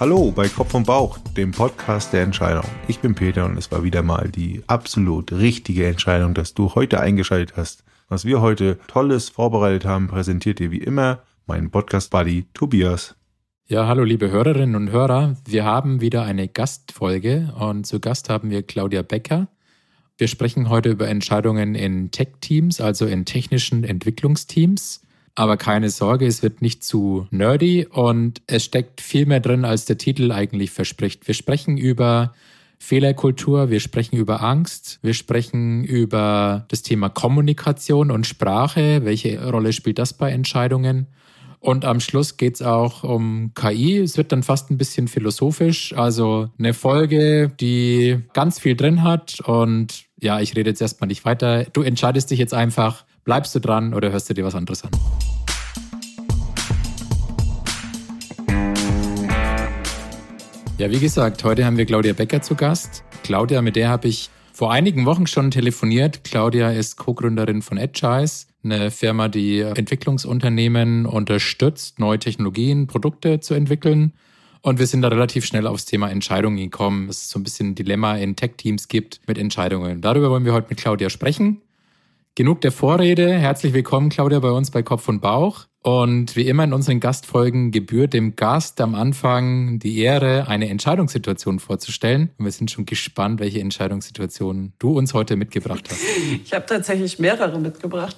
Hallo bei Kopf und Bauch, dem Podcast der Entscheidung. Ich bin Peter und es war wieder mal die absolut richtige Entscheidung, dass du heute eingeschaltet hast. Was wir heute Tolles vorbereitet haben, präsentiert dir wie immer mein Podcast-Buddy Tobias. Ja, hallo liebe Hörerinnen und Hörer. Wir haben wieder eine Gastfolge und zu Gast haben wir Claudia Becker. Wir sprechen heute über Entscheidungen in Tech-Teams, also in technischen Entwicklungsteams. Aber keine Sorge, es wird nicht zu nerdy und es steckt viel mehr drin, als der Titel eigentlich verspricht. Wir sprechen über Fehlerkultur, wir sprechen über Angst, wir sprechen über das Thema Kommunikation und Sprache. Welche Rolle spielt das bei Entscheidungen? Und am Schluss geht es auch um KI. Es wird dann fast ein bisschen philosophisch. Also eine Folge, die ganz viel drin hat. Und ja, ich rede jetzt erstmal nicht weiter. Du entscheidest dich jetzt einfach, bleibst du dran oder hörst du dir was anderes an? Ja, wie gesagt, heute haben wir Claudia Becker zu Gast. Claudia, mit der habe ich vor einigen Wochen schon telefoniert. Claudia ist Co-Gründerin von Edgeice, eine Firma, die Entwicklungsunternehmen unterstützt, neue Technologien, Produkte zu entwickeln. Und wir sind da relativ schnell aufs Thema Entscheidungen gekommen. Es ist so ein bisschen ein Dilemma in Tech-Teams gibt mit Entscheidungen. Darüber wollen wir heute mit Claudia sprechen. Genug der Vorrede. Herzlich willkommen, Claudia, bei uns bei Kopf und Bauch. Und wie immer in unseren Gastfolgen gebührt dem Gast am Anfang die Ehre, eine Entscheidungssituation vorzustellen. Und wir sind schon gespannt, welche Entscheidungssituation du uns heute mitgebracht hast. Ich habe tatsächlich mehrere mitgebracht.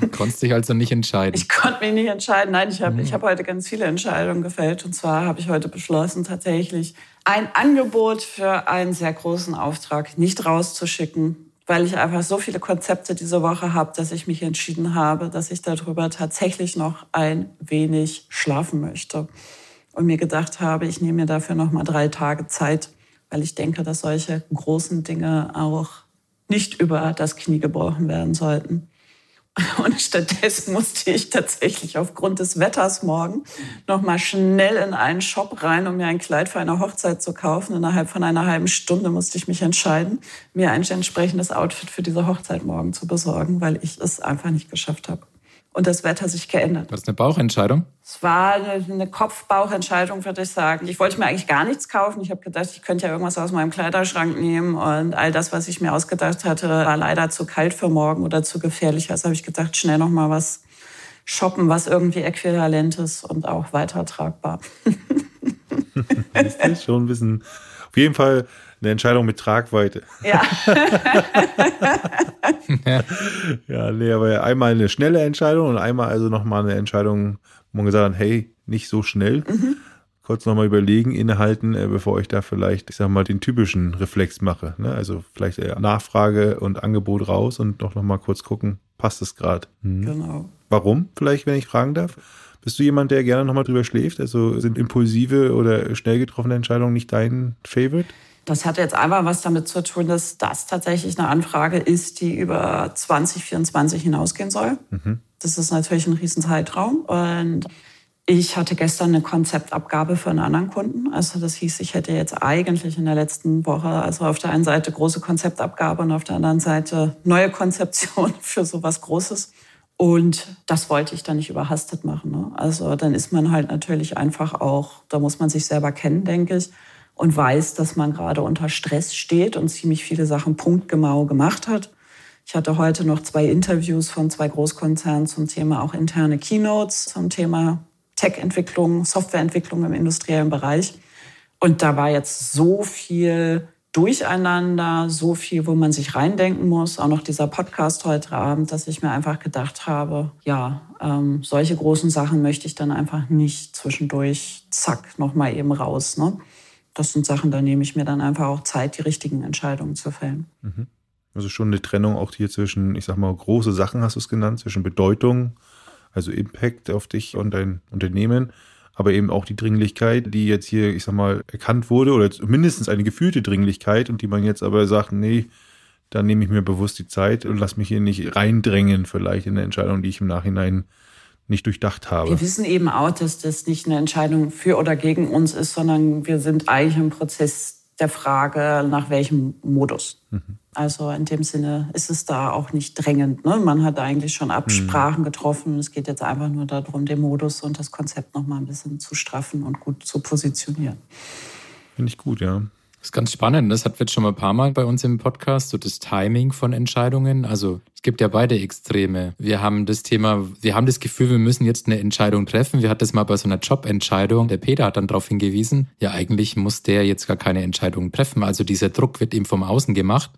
Du konntest dich also nicht entscheiden. Ich konnte mich nicht entscheiden. Nein, ich habe mhm. hab heute ganz viele Entscheidungen gefällt. Und zwar habe ich heute beschlossen, tatsächlich ein Angebot für einen sehr großen Auftrag nicht rauszuschicken, weil ich einfach so viele Konzepte diese Woche habe, dass ich mich entschieden habe, dass ich darüber tatsächlich noch ein wenig schlafen möchte. Und mir gedacht habe, ich nehme mir dafür noch mal drei Tage Zeit, weil ich denke, dass solche großen Dinge auch nicht über das Knie gebrochen werden sollten. Und stattdessen musste ich tatsächlich aufgrund des Wetters morgen noch mal schnell in einen Shop rein, um mir ein Kleid für eine Hochzeit zu kaufen. Innerhalb von einer halben Stunde musste ich mich entscheiden, mir ein entsprechendes Outfit für diese Hochzeit morgen zu besorgen, weil ich es einfach nicht geschafft habe und das Wetter sich geändert. War das eine Bauchentscheidung? Es war eine Kopf-Bauchentscheidung, würde ich sagen. Ich wollte mir eigentlich gar nichts kaufen. Ich habe gedacht, ich könnte ja irgendwas aus meinem Kleiderschrank nehmen. Und all das, was ich mir ausgedacht hatte, war leider zu kalt für morgen oder zu gefährlich. Also habe ich gedacht, schnell noch mal was shoppen, was irgendwie äquivalent ist und auch weiter tragbar. das ist schon ein bisschen, auf jeden Fall eine Entscheidung mit Tragweite. Ja. ja, nee, aber einmal eine schnelle Entscheidung und einmal also nochmal eine Entscheidung, wo man gesagt hat, hey, nicht so schnell. Mhm. Kurz nochmal überlegen, innehalten, äh, bevor ich da vielleicht, ich sag mal, den typischen Reflex mache. Ne? Also vielleicht Nachfrage und Angebot raus und doch nochmal kurz gucken, passt es gerade. Mhm. Genau. Warum, vielleicht, wenn ich fragen darf? Bist du jemand, der gerne nochmal drüber schläft? Also sind impulsive oder schnell getroffene Entscheidungen nicht dein Favorite? Das hat jetzt einfach was damit zu tun, dass das tatsächlich eine Anfrage ist, die über 2024 hinausgehen soll. Mhm. Das ist natürlich ein Riesenzeitraum. Und ich hatte gestern eine Konzeptabgabe für einen anderen Kunden. Also das hieß, ich hätte jetzt eigentlich in der letzten Woche, also auf der einen Seite große Konzeptabgabe und auf der anderen Seite neue Konzeption für sowas Großes. Und das wollte ich dann nicht überhastet machen. Ne? Also dann ist man halt natürlich einfach auch, da muss man sich selber kennen, denke ich und weiß, dass man gerade unter Stress steht und ziemlich viele Sachen punktgenau gemacht hat. Ich hatte heute noch zwei Interviews von zwei Großkonzernen zum Thema auch interne Keynotes, zum Thema Tech-Entwicklung, Softwareentwicklung im industriellen Bereich. Und da war jetzt so viel Durcheinander, so viel, wo man sich reindenken muss. Auch noch dieser Podcast heute Abend, dass ich mir einfach gedacht habe, ja, ähm, solche großen Sachen möchte ich dann einfach nicht zwischendurch, zack, nochmal eben raus. Ne? Das sind Sachen, da nehme ich mir dann einfach auch Zeit, die richtigen Entscheidungen zu fällen. Mhm. Also schon eine Trennung auch hier zwischen, ich sag mal, große Sachen hast du es genannt, zwischen Bedeutung, also Impact auf dich und dein Unternehmen, aber eben auch die Dringlichkeit, die jetzt hier, ich sag mal, erkannt wurde oder mindestens eine gefühlte Dringlichkeit und die man jetzt aber sagt, nee, dann nehme ich mir bewusst die Zeit und lass mich hier nicht reindrängen, vielleicht in eine Entscheidung, die ich im Nachhinein nicht durchdacht habe. Wir wissen eben auch, dass das nicht eine Entscheidung für oder gegen uns ist, sondern wir sind eigentlich im Prozess der Frage, nach welchem Modus. Mhm. Also in dem Sinne ist es da auch nicht drängend. Ne? Man hat eigentlich schon Absprachen mhm. getroffen. Es geht jetzt einfach nur darum, den Modus und das Konzept noch mal ein bisschen zu straffen und gut zu positionieren. Finde ich gut, ja. Das ist ganz spannend. Das hatten wir schon mal ein paar Mal bei uns im Podcast, so das Timing von Entscheidungen. Also es gibt ja beide Extreme. Wir haben das Thema, wir haben das Gefühl, wir müssen jetzt eine Entscheidung treffen. Wir hatten das mal bei so einer Jobentscheidung. Der Peter hat dann darauf hingewiesen, ja eigentlich muss der jetzt gar keine Entscheidung treffen. Also dieser Druck wird ihm vom Außen gemacht.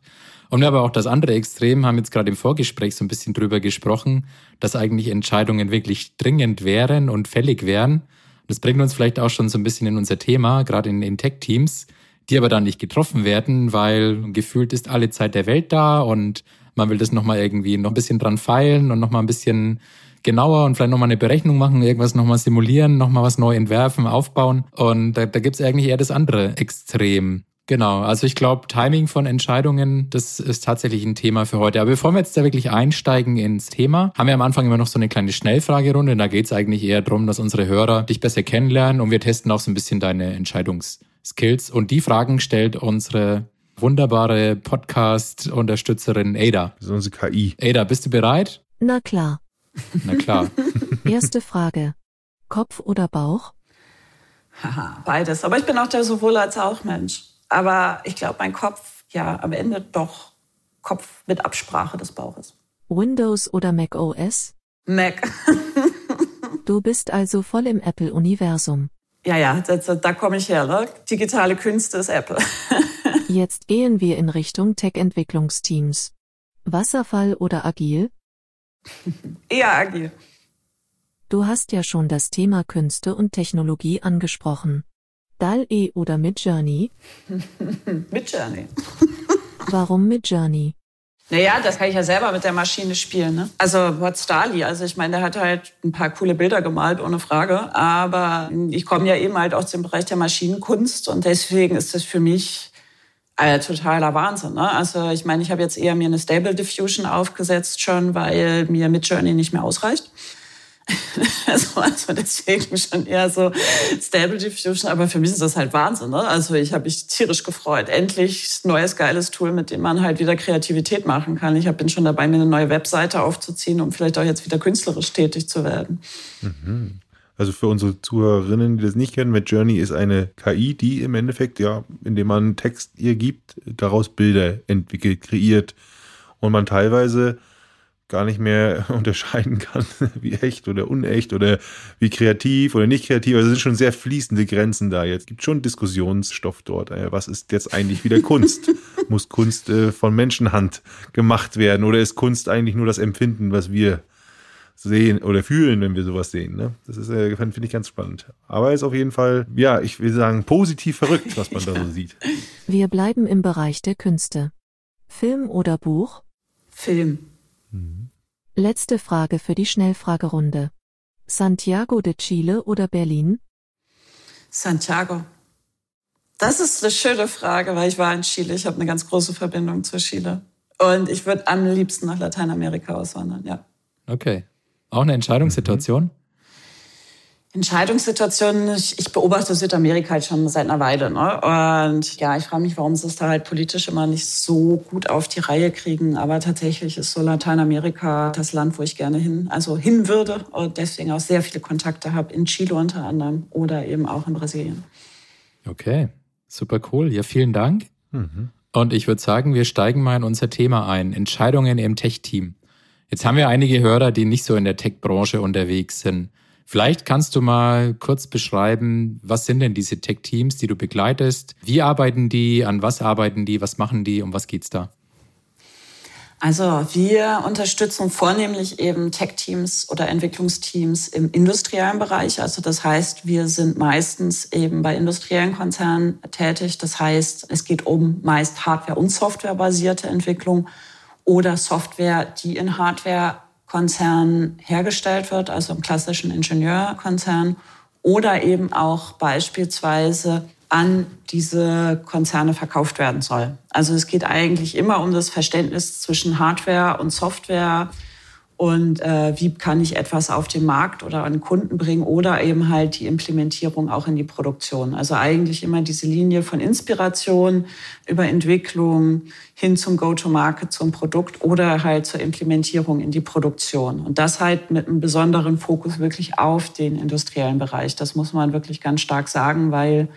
Und wir aber auch das andere Extrem, haben jetzt gerade im Vorgespräch so ein bisschen drüber gesprochen, dass eigentlich Entscheidungen wirklich dringend wären und fällig wären. Das bringt uns vielleicht auch schon so ein bisschen in unser Thema, gerade in, in Tech-Teams die aber dann nicht getroffen werden, weil gefühlt ist alle Zeit der Welt da und man will das nochmal irgendwie noch ein bisschen dran feilen und nochmal ein bisschen genauer und vielleicht nochmal eine Berechnung machen, irgendwas nochmal simulieren, nochmal was neu entwerfen, aufbauen. Und da, da gibt es eigentlich eher das andere Extrem. Genau, also ich glaube, Timing von Entscheidungen, das ist tatsächlich ein Thema für heute. Aber bevor wir jetzt da wirklich einsteigen ins Thema, haben wir am Anfang immer noch so eine kleine Schnellfragerunde. Da geht es eigentlich eher darum, dass unsere Hörer dich besser kennenlernen und wir testen auch so ein bisschen deine Entscheidungs- Skills. Und die Fragen stellt unsere wunderbare Podcast-Unterstützerin Ada. Das ist unsere KI. Ada, bist du bereit? Na klar. Na klar. Erste Frage. Kopf oder Bauch? Haha, beides. Aber ich bin auch der sowohl als auch Mensch. Aber ich glaube, mein Kopf, ja, am Ende doch Kopf mit Absprache des Bauches. Windows oder Mac OS? Mac. du bist also voll im Apple-Universum. Ja, ja, da, da komme ich her. Ne? Digitale Künste ist Apple. Jetzt gehen wir in Richtung Tech-Entwicklungsteams. Wasserfall oder agil? Eher agil. Du hast ja schon das Thema Künste und Technologie angesprochen. DAL-E oder Midjourney? Midjourney. Warum Midjourney? Naja, das kann ich ja selber mit der Maschine spielen. Ne? Also What's Dali? Also ich meine, der hat halt ein paar coole Bilder gemalt, ohne Frage. Aber ich komme ja eben halt aus dem Bereich der Maschinenkunst und deswegen ist das für mich äh, totaler Wahnsinn. Ne? Also ich meine, ich habe jetzt eher mir eine Stable Diffusion aufgesetzt schon, weil mir Midjourney nicht mehr ausreicht. also, also deswegen schon eher so Stable Diffusion, aber für mich ist das halt Wahnsinn. Ne? Also ich habe mich tierisch gefreut. Endlich neues geiles Tool, mit dem man halt wieder Kreativität machen kann. Ich bin schon dabei, mir eine neue Webseite aufzuziehen, um vielleicht auch jetzt wieder künstlerisch tätig zu werden. Mhm. Also für unsere Zuhörerinnen, die das nicht kennen, Mid Journey ist eine KI, die im Endeffekt, ja, indem man Text ihr gibt, daraus Bilder entwickelt, kreiert und man teilweise gar nicht mehr unterscheiden kann, wie echt oder unecht oder wie kreativ oder nicht kreativ. Also es sind schon sehr fließende Grenzen da. Jetzt gibt schon Diskussionsstoff dort. Äh, was ist jetzt eigentlich wieder Kunst? Muss Kunst äh, von Menschenhand gemacht werden oder ist Kunst eigentlich nur das Empfinden, was wir sehen oder fühlen, wenn wir sowas sehen. Ne? Das ist, äh, finde ich ganz spannend. Aber ist auf jeden Fall, ja, ich will sagen, positiv verrückt, was man da so sieht. Wir bleiben im Bereich der Künste. Film oder Buch? Film. Mhm. Letzte Frage für die Schnellfragerunde. Santiago de Chile oder Berlin? Santiago. Das ist eine schöne Frage, weil ich war in Chile. Ich habe eine ganz große Verbindung zu Chile. Und ich würde am liebsten nach Lateinamerika auswandern, ja. Okay. Auch eine Entscheidungssituation? Mhm. Entscheidungssituationen, ich, ich, beobachte Südamerika halt schon seit einer Weile. Ne? Und ja, ich frage mich, warum sie es da halt politisch immer nicht so gut auf die Reihe kriegen. Aber tatsächlich ist so Lateinamerika das Land, wo ich gerne hin, also hin würde und deswegen auch sehr viele Kontakte habe, in Chile unter anderem oder eben auch in Brasilien. Okay, super cool. Ja, vielen Dank. Mhm. Und ich würde sagen, wir steigen mal in unser Thema ein. Entscheidungen im Tech-Team. Jetzt haben wir einige Hörer, die nicht so in der Tech-Branche unterwegs sind. Vielleicht kannst du mal kurz beschreiben, was sind denn diese Tech-Teams, die du begleitest? Wie arbeiten die? An was arbeiten die? Was machen die? Um was geht's da? Also wir unterstützen vornehmlich eben Tech-Teams oder Entwicklungsteams im industriellen Bereich. Also das heißt, wir sind meistens eben bei industriellen Konzernen tätig. Das heißt, es geht um meist Hardware- und Softwarebasierte Entwicklung oder Software, die in Hardware Konzern hergestellt wird, also im klassischen Ingenieurkonzern, oder eben auch beispielsweise an diese Konzerne verkauft werden soll. Also es geht eigentlich immer um das Verständnis zwischen Hardware und Software und äh, wie kann ich etwas auf den Markt oder an Kunden bringen oder eben halt die Implementierung auch in die Produktion. Also eigentlich immer diese Linie von Inspiration über Entwicklung hin zum Go-to-Market, zum Produkt oder halt zur Implementierung in die Produktion. Und das halt mit einem besonderen Fokus wirklich auf den industriellen Bereich. Das muss man wirklich ganz stark sagen, weil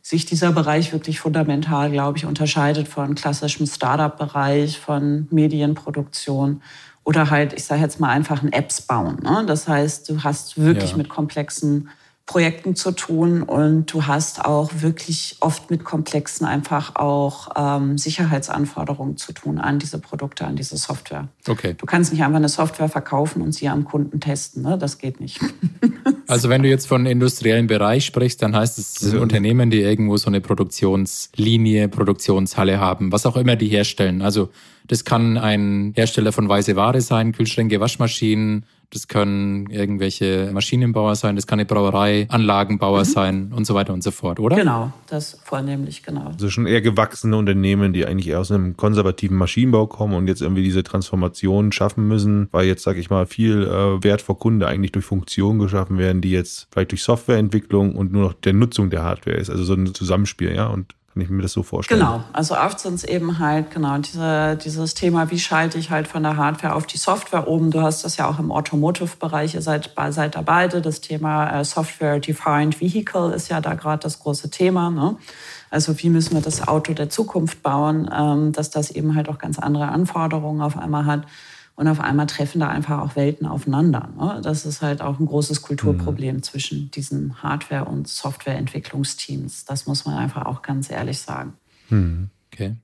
sich dieser Bereich wirklich fundamental, glaube ich, unterscheidet von klassischem Startup-Bereich, von Medienproduktion oder halt, ich sage jetzt mal einfach ein Apps bauen. Ne? Das heißt, du hast wirklich ja. mit komplexen Projekten zu tun und du hast auch wirklich oft mit komplexen einfach auch ähm, Sicherheitsanforderungen zu tun an diese Produkte, an diese Software. Okay. Du kannst nicht einfach eine Software verkaufen und sie am Kunden testen. Ne? Das geht nicht. also wenn du jetzt von industriellen Bereich sprichst, dann heißt es, es sind Unternehmen, die irgendwo so eine Produktionslinie, Produktionshalle haben, was auch immer die herstellen. Also das kann ein Hersteller von weiße Ware sein, Kühlschränke, Waschmaschinen, das können irgendwelche Maschinenbauer sein, das kann eine Brauerei, Anlagenbauer mhm. sein und so weiter und so fort, oder? Genau, das vornehmlich, genau. Also schon eher gewachsene Unternehmen, die eigentlich eher aus einem konservativen Maschinenbau kommen und jetzt irgendwie diese Transformation schaffen müssen, weil jetzt, sage ich mal, viel äh, Wert vor Kunde eigentlich durch Funktionen geschaffen werden, die jetzt vielleicht durch Softwareentwicklung und nur noch der Nutzung der Hardware ist. Also so ein Zusammenspiel, ja. Und kann ich mir das so vorstellen? Genau, also oft sind es eben halt, genau, diese, dieses Thema, wie schalte ich halt von der Hardware auf die Software um. Du hast das ja auch im Automotive-Bereich, ihr seid, seid da beide. Das Thema äh, Software-Defined Vehicle ist ja da gerade das große Thema. Ne? Also wie müssen wir das Auto der Zukunft bauen, ähm, dass das eben halt auch ganz andere Anforderungen auf einmal hat. Und auf einmal treffen da einfach auch Welten aufeinander. Ne? Das ist halt auch ein großes Kulturproblem mhm. zwischen diesen Hardware- und Softwareentwicklungsteams. Das muss man einfach auch ganz ehrlich sagen. Mhm. Okay.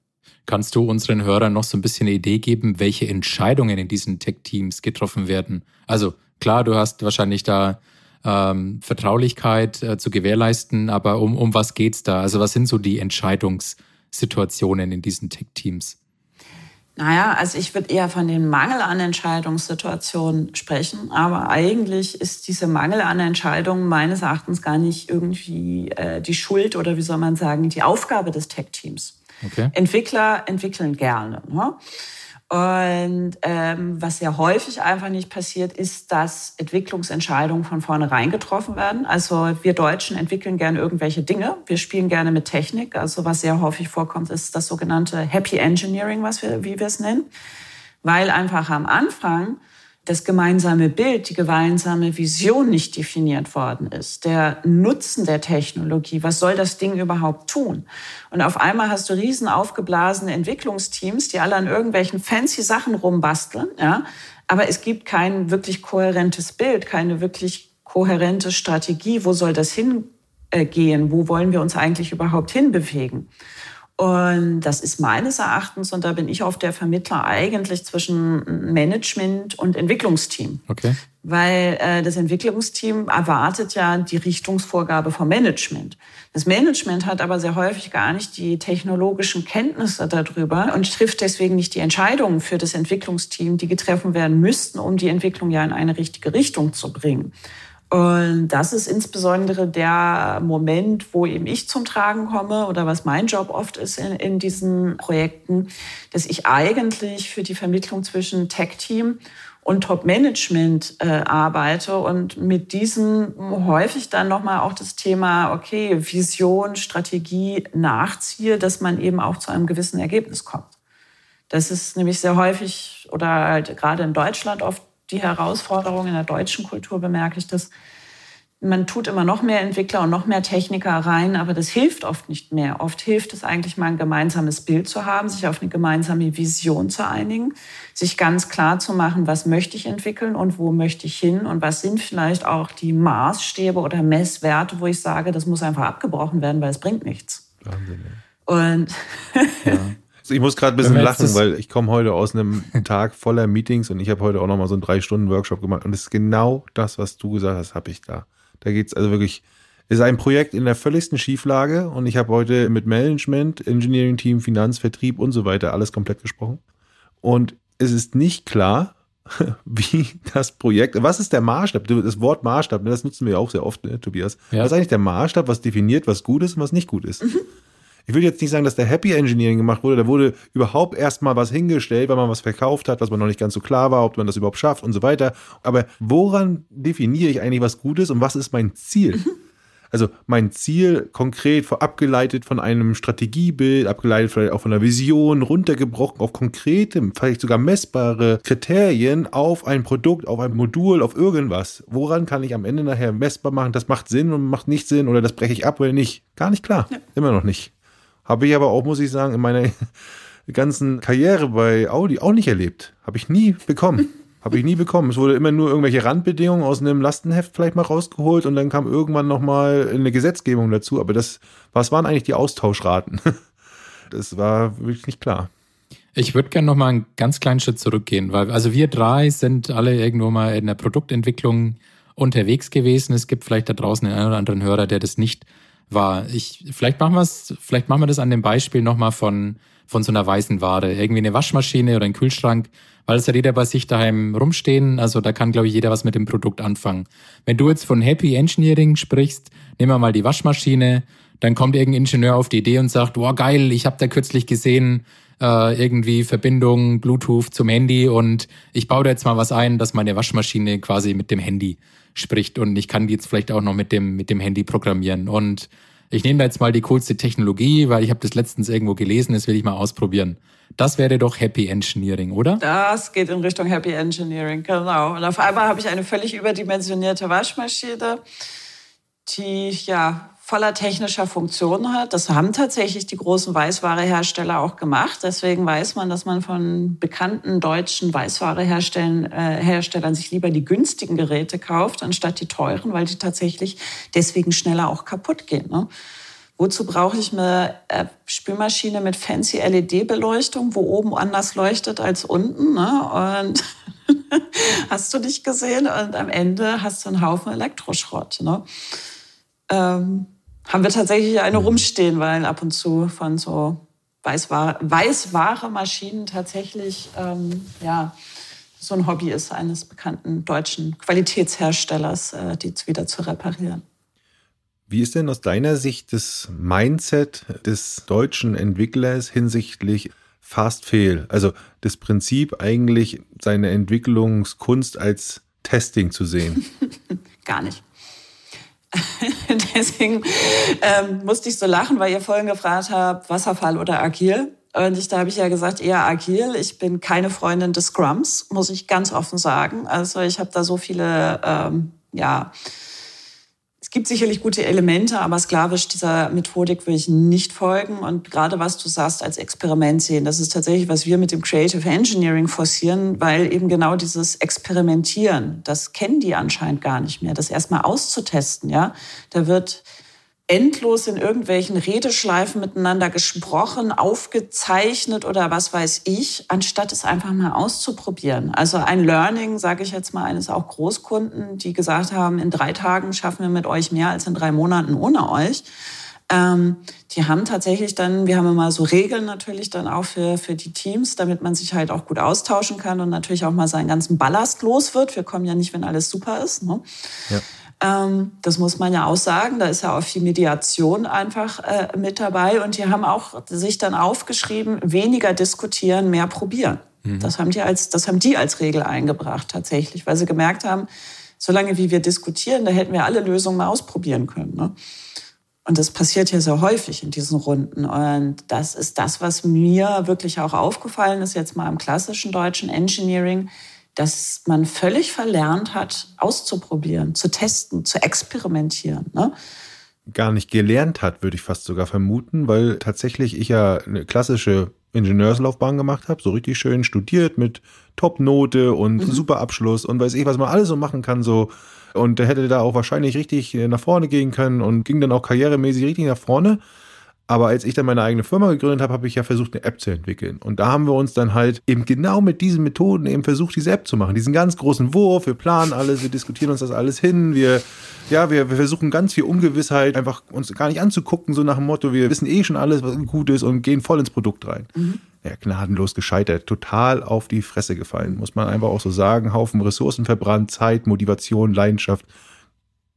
Kannst du unseren Hörern noch so ein bisschen eine Idee geben, welche Entscheidungen in diesen Tech-Teams getroffen werden? Also klar, du hast wahrscheinlich da ähm, Vertraulichkeit äh, zu gewährleisten, aber um, um was geht's da? Also was sind so die Entscheidungssituationen in diesen Tech-Teams? Naja, also ich würde eher von dem Mangel an Entscheidungssituationen sprechen, aber eigentlich ist diese Mangel an Entscheidungen meines Erachtens gar nicht irgendwie äh, die Schuld oder wie soll man sagen, die Aufgabe des Tech-Teams. Okay. Entwickler entwickeln gerne. Ne? Und ähm, was sehr häufig einfach nicht passiert, ist, dass Entwicklungsentscheidungen von vornherein getroffen werden. Also wir Deutschen entwickeln gerne irgendwelche Dinge. Wir spielen gerne mit Technik. Also was sehr häufig vorkommt, ist das sogenannte Happy Engineering, was wir, wie wir es nennen. Weil einfach am Anfang das gemeinsame Bild, die gemeinsame Vision nicht definiert worden ist, der Nutzen der Technologie, was soll das Ding überhaupt tun? Und auf einmal hast du riesen aufgeblasene Entwicklungsteams, die alle an irgendwelchen fancy Sachen rumbasteln, ja, aber es gibt kein wirklich kohärentes Bild, keine wirklich kohärente Strategie, wo soll das hingehen, wo wollen wir uns eigentlich überhaupt hinbewegen? Und das ist meines Erachtens, und da bin ich auf der Vermittler eigentlich zwischen Management und Entwicklungsteam. Okay. Weil äh, das Entwicklungsteam erwartet ja die Richtungsvorgabe vom Management. Das Management hat aber sehr häufig gar nicht die technologischen Kenntnisse darüber und trifft deswegen nicht die Entscheidungen für das Entwicklungsteam, die getroffen werden müssten, um die Entwicklung ja in eine richtige Richtung zu bringen. Und das ist insbesondere der Moment, wo eben ich zum Tragen komme oder was mein Job oft ist in, in diesen Projekten, dass ich eigentlich für die Vermittlung zwischen Tech-Team und Top-Management äh, arbeite und mit diesem häufig dann nochmal auch das Thema, okay, Vision, Strategie nachziehe, dass man eben auch zu einem gewissen Ergebnis kommt. Das ist nämlich sehr häufig oder halt gerade in Deutschland oft die Herausforderung in der deutschen Kultur bemerke ich das. Man tut immer noch mehr Entwickler und noch mehr Techniker rein, aber das hilft oft nicht mehr. Oft hilft es eigentlich mal ein gemeinsames Bild zu haben, sich auf eine gemeinsame Vision zu einigen, sich ganz klar zu machen, was möchte ich entwickeln und wo möchte ich hin und was sind vielleicht auch die Maßstäbe oder Messwerte, wo ich sage, das muss einfach abgebrochen werden, weil es bringt nichts. Wahnsinn. Und ja. Ich muss gerade ein bisschen lachen, weil ich komme heute aus einem Tag voller Meetings und ich habe heute auch noch mal so einen drei Stunden Workshop gemacht und es ist genau das, was du gesagt hast, habe ich da. Da geht es also wirklich, es ist ein Projekt in der völligsten Schieflage und ich habe heute mit Management, Engineering Team, Finanz, Vertrieb und so weiter alles komplett gesprochen und es ist nicht klar, wie das Projekt, was ist der Maßstab? Das Wort Maßstab, ne, das nutzen wir ja auch sehr oft, ne, Tobias. Ja. Was ist eigentlich der Maßstab, was definiert, was gut ist und was nicht gut ist? Mhm. Ich will jetzt nicht sagen, dass der Happy Engineering gemacht wurde, da wurde überhaupt erstmal was hingestellt, weil man was verkauft hat, was man noch nicht ganz so klar war, ob man das überhaupt schafft und so weiter. Aber woran definiere ich eigentlich was Gutes und was ist mein Ziel? Also mein Ziel konkret abgeleitet von einem Strategiebild, abgeleitet vielleicht auch von einer Vision, runtergebrochen auf konkrete, vielleicht sogar messbare Kriterien auf ein Produkt, auf ein Modul, auf irgendwas. Woran kann ich am Ende nachher messbar machen? Das macht Sinn und macht nicht Sinn oder das breche ich ab oder nicht? Gar nicht klar. Ja. Immer noch nicht. Habe ich aber auch, muss ich sagen, in meiner ganzen Karriere bei Audi auch nicht erlebt. Habe ich nie bekommen. Habe ich nie bekommen. Es wurde immer nur irgendwelche Randbedingungen aus einem Lastenheft vielleicht mal rausgeholt und dann kam irgendwann nochmal eine Gesetzgebung dazu. Aber das, was waren eigentlich die Austauschraten? Das war wirklich nicht klar. Ich würde gerne noch mal einen ganz kleinen Schritt zurückgehen, weil also wir drei sind alle irgendwo mal in der Produktentwicklung unterwegs gewesen. Es gibt vielleicht da draußen den einen oder anderen Hörer, der das nicht war. Ich, vielleicht machen wir vielleicht machen wir das an dem Beispiel nochmal von, von so einer weißen Ware. Irgendwie eine Waschmaschine oder ein Kühlschrank weil es hat jeder bei sich daheim rumstehen. Also da kann, glaube ich, jeder was mit dem Produkt anfangen. Wenn du jetzt von Happy Engineering sprichst, nehmen wir mal die Waschmaschine, dann kommt irgendein Ingenieur auf die Idee und sagt, wow, geil, ich habe da kürzlich gesehen, äh, irgendwie Verbindung, Bluetooth zum Handy und ich baue da jetzt mal was ein, dass meine Waschmaschine quasi mit dem Handy spricht und ich kann die jetzt vielleicht auch noch mit dem, mit dem Handy programmieren. Und ich nehme da jetzt mal die coolste Technologie, weil ich habe das letztens irgendwo gelesen, das will ich mal ausprobieren. Das wäre doch Happy Engineering, oder? Das geht in Richtung Happy Engineering, genau. Und auf einmal habe ich eine völlig überdimensionierte Waschmaschine, die ja voller technischer Funktionen hat. Das haben tatsächlich die großen Weißwarehersteller auch gemacht. Deswegen weiß man, dass man von bekannten deutschen Weißwareherstellern äh, sich lieber die günstigen Geräte kauft, anstatt die teuren, weil die tatsächlich deswegen schneller auch kaputt gehen. Ne? Wozu brauche ich eine äh, Spülmaschine mit fancy LED-Beleuchtung, wo oben anders leuchtet als unten? Ne? Und hast du nicht gesehen? Und am Ende hast du einen Haufen Elektroschrott. Ne? Ähm, haben wir tatsächlich eine mhm. rumstehen, weil ab und zu von so Weißware, Weißware Maschinen tatsächlich ähm, ja, so ein Hobby ist eines bekannten deutschen Qualitätsherstellers, äh, die wieder zu reparieren. Wie ist denn aus deiner Sicht das Mindset des deutschen Entwicklers hinsichtlich Fast Fail? Also das Prinzip eigentlich seine Entwicklungskunst als Testing zu sehen? Gar nicht. Deswegen ähm, musste ich so lachen, weil ihr vorhin gefragt habt, Wasserfall oder Agil. Und ich, da habe ich ja gesagt, eher agil. Ich bin keine Freundin des Scrums, muss ich ganz offen sagen. Also ich habe da so viele, ähm, ja, gibt sicherlich gute Elemente, aber sklavisch dieser Methodik will ich nicht folgen. Und gerade was du sagst, als Experiment sehen, das ist tatsächlich, was wir mit dem Creative Engineering forcieren, weil eben genau dieses Experimentieren, das kennen die anscheinend gar nicht mehr, das erstmal auszutesten, ja. Da wird endlos in irgendwelchen Redeschleifen miteinander gesprochen, aufgezeichnet oder was weiß ich, anstatt es einfach mal auszuprobieren. Also ein Learning, sage ich jetzt mal, eines auch Großkunden, die gesagt haben, in drei Tagen schaffen wir mit euch mehr als in drei Monaten ohne euch. Ähm, die haben tatsächlich dann, wir haben immer so Regeln natürlich dann auch für, für die Teams, damit man sich halt auch gut austauschen kann und natürlich auch mal seinen ganzen Ballast los wird. Wir kommen ja nicht, wenn alles super ist. Ne? Ja. Ähm, das muss man ja auch sagen. Da ist ja auch viel Mediation einfach äh, mit dabei. Und die haben auch sich dann aufgeschrieben, weniger diskutieren, mehr probieren. Mhm. Das, haben die als, das haben die als Regel eingebracht tatsächlich, weil sie gemerkt haben, solange wie wir diskutieren, da hätten wir alle Lösungen mal ausprobieren können. Ne? Und das passiert ja sehr häufig in diesen Runden. Und das ist das, was mir wirklich auch aufgefallen ist, jetzt mal im klassischen deutschen Engineering dass man völlig verlernt hat, auszuprobieren, zu testen, zu experimentieren. Ne? Gar nicht gelernt hat, würde ich fast sogar vermuten, weil tatsächlich ich ja eine klassische Ingenieurslaufbahn gemacht habe, so richtig schön studiert mit Top-Note und mhm. super Abschluss und weiß ich, was man alles so machen kann, so. Und der hätte da auch wahrscheinlich richtig nach vorne gehen können und ging dann auch karrieremäßig richtig nach vorne. Aber als ich dann meine eigene Firma gegründet habe, habe ich ja versucht, eine App zu entwickeln. Und da haben wir uns dann halt eben genau mit diesen Methoden eben versucht, diese App zu machen. Diesen ganz großen Wurf, wir planen alles, wir diskutieren uns das alles hin, wir, ja, wir, wir versuchen ganz viel Ungewissheit einfach uns gar nicht anzugucken, so nach dem Motto, wir wissen eh schon alles, was gut ist und gehen voll ins Produkt rein. Mhm. Ja, gnadenlos gescheitert, total auf die Fresse gefallen, muss man einfach auch so sagen. Haufen Ressourcen verbrannt, Zeit, Motivation, Leidenschaft.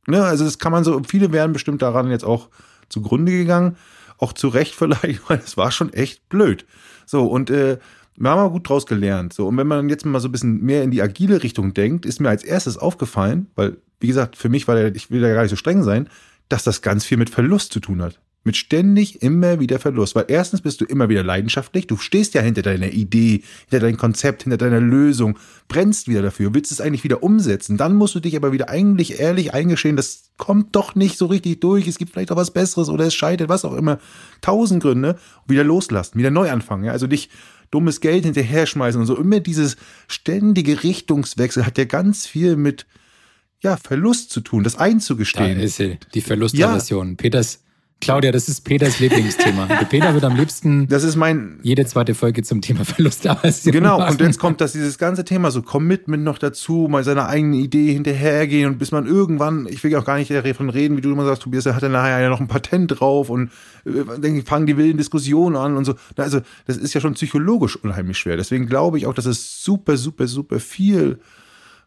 Ne, also das kann man so, viele wären bestimmt daran jetzt auch zugrunde gegangen. Auch zu Recht vielleicht, weil es war schon echt blöd. So, und äh, wir haben aber gut draus gelernt. So, und wenn man jetzt mal so ein bisschen mehr in die agile Richtung denkt, ist mir als erstes aufgefallen, weil, wie gesagt, für mich war der, ich will da gar nicht so streng sein, dass das ganz viel mit Verlust zu tun hat. Mit ständig immer wieder Verlust. Weil erstens bist du immer wieder leidenschaftlich. Du stehst ja hinter deiner Idee, hinter deinem Konzept, hinter deiner Lösung, brennst wieder dafür, willst es eigentlich wieder umsetzen. Dann musst du dich aber wieder eigentlich ehrlich eingestehen, das kommt doch nicht so richtig durch. Es gibt vielleicht auch was Besseres oder es scheitert, was auch immer. Tausend Gründe. Wieder loslassen, wieder neu anfangen. Ja? Also dich dummes Geld hinterher schmeißen und so. Immer dieses ständige Richtungswechsel hat ja ganz viel mit ja, Verlust zu tun, das einzugestehen. Da ist sie, die Verlustaversion. Ja. Peters Claudia, das ist Peters Lieblingsthema. Peter wird am liebsten das ist mein, jede zweite Folge zum Thema Verlust Genau, machen. und jetzt kommt das dieses ganze Thema, so Commitment noch dazu, mal seiner eigenen Idee hinterhergehen und bis man irgendwann, ich will auch gar nicht davon reden, wie du immer sagst, Tobias, er hat dann nachher ja noch ein Patent drauf und äh, dann fangen die wilden Diskussionen an und so. Also, das ist ja schon psychologisch unheimlich schwer. Deswegen glaube ich auch, dass es super, super, super viel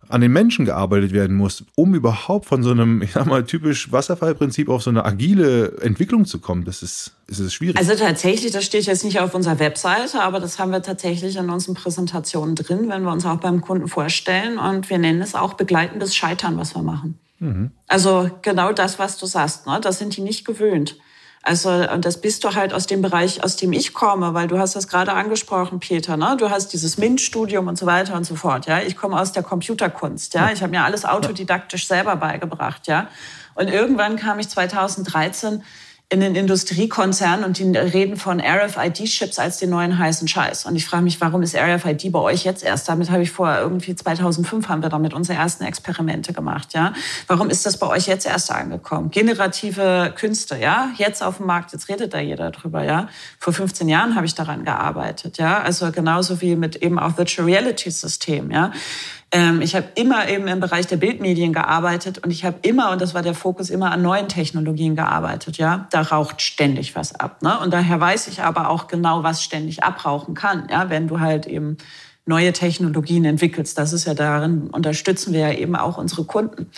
an den Menschen gearbeitet werden muss, um überhaupt von so einem, ich sag mal, typisch Wasserfallprinzip auf so eine agile Entwicklung zu kommen. Das ist, ist es schwierig. Also tatsächlich, das steht jetzt nicht auf unserer Webseite, aber das haben wir tatsächlich in unseren Präsentationen drin, wenn wir uns auch beim Kunden vorstellen. Und wir nennen es auch begleitendes Scheitern, was wir machen. Mhm. Also genau das, was du sagst, ne? das sind die nicht gewöhnt. Also, und das bist du halt aus dem Bereich, aus dem ich komme, weil du hast das gerade angesprochen, Peter, ne? Du hast dieses MINT-Studium und so weiter und so fort, ja. Ich komme aus der Computerkunst, ja. Ich habe mir alles autodidaktisch selber beigebracht, ja. Und irgendwann kam ich 2013 in den Industriekonzernen und die reden von RFID-Chips als den neuen heißen Scheiß. Und ich frage mich, warum ist RFID bei euch jetzt erst? Damit habe ich vor irgendwie 2005 haben wir damit unsere ersten Experimente gemacht, ja. Warum ist das bei euch jetzt erst angekommen? Generative Künste, ja, jetzt auf dem Markt, jetzt redet da jeder drüber, ja. Vor 15 Jahren habe ich daran gearbeitet, ja. Also genauso wie mit eben auch Virtual Reality System, ja. Ähm, ich habe immer eben im Bereich der Bildmedien gearbeitet und ich habe immer, und das war der Fokus, immer an neuen Technologien gearbeitet. Ja, da raucht ständig was ab. Ne? Und daher weiß ich aber auch genau, was ständig abrauchen kann. Ja, wenn du halt eben neue Technologien entwickelst. Das ist ja darin unterstützen wir ja eben auch unsere Kunden.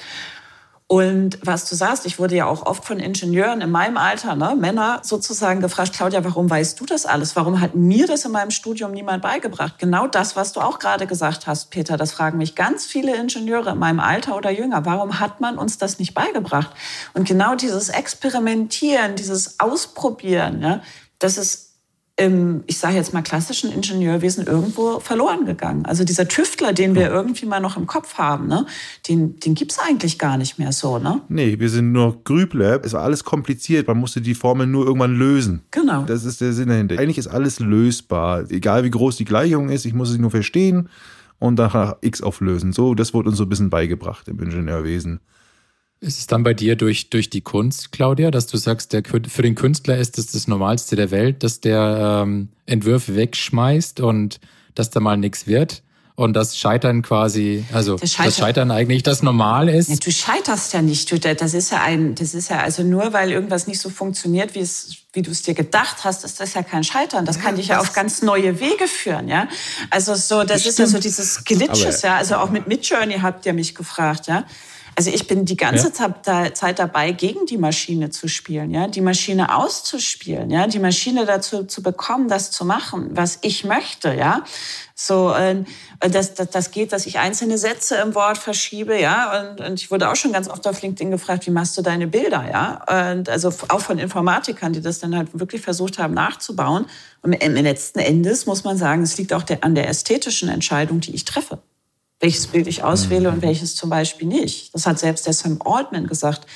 Und was du sagst, ich wurde ja auch oft von Ingenieuren in meinem Alter, ne, Männer sozusagen gefragt, Claudia, warum weißt du das alles? Warum hat mir das in meinem Studium niemand beigebracht? Genau das, was du auch gerade gesagt hast, Peter, das fragen mich ganz viele Ingenieure in meinem Alter oder jünger. Warum hat man uns das nicht beigebracht? Und genau dieses Experimentieren, dieses Ausprobieren, ja, das ist im, ich sage jetzt mal, klassischen Ingenieurwesen irgendwo verloren gegangen. Also dieser Tüftler, den wir irgendwie mal noch im Kopf haben, ne, den, den gibt's eigentlich gar nicht mehr so. Ne? Nee, wir sind nur Grübler. Es war alles kompliziert. Man musste die Formel nur irgendwann lösen. Genau. Das ist der Sinn dahinter. Eigentlich ist alles lösbar. Egal wie groß die Gleichung ist, ich muss sie nur verstehen und nachher X auflösen. So, das wurde uns so ein bisschen beigebracht im Ingenieurwesen. Ist es dann bei dir durch, durch die Kunst, Claudia, dass du sagst, der, für den Künstler ist es das Normalste der Welt, dass der ähm, Entwürfe wegschmeißt und dass da mal nichts wird? Und das Scheitern quasi, also das Scheitern, das Scheitern eigentlich das Normal ist. du scheiterst ja nicht. Du, das ist ja ein, das ist ja also nur, weil irgendwas nicht so funktioniert, wie es, wie du es dir gedacht hast, ist das ja kein Scheitern. Das kann dich ja auf ganz neue Wege führen, ja. Also so, das, das ist ja so dieses Glitches, ja. Also auch mit Midjourney habt ihr mich gefragt, ja. Also ich bin die ganze ja. Zeit dabei, gegen die Maschine zu spielen, ja, die Maschine auszuspielen, ja, die Maschine dazu zu bekommen, das zu machen, was ich möchte, ja. So, äh, das, das, das geht, dass ich einzelne Sätze im Wort verschiebe, ja. Und, und ich wurde auch schon ganz oft auf LinkedIn gefragt, wie machst du deine Bilder, ja. Und also auch von Informatikern, die das dann halt wirklich versucht haben nachzubauen. Und im letzten Endes muss man sagen, es liegt auch der, an der ästhetischen Entscheidung, die ich treffe welches Bild ich auswähle und mhm. welches zum Beispiel nicht. Das hat selbst der Sam Altman gesagt.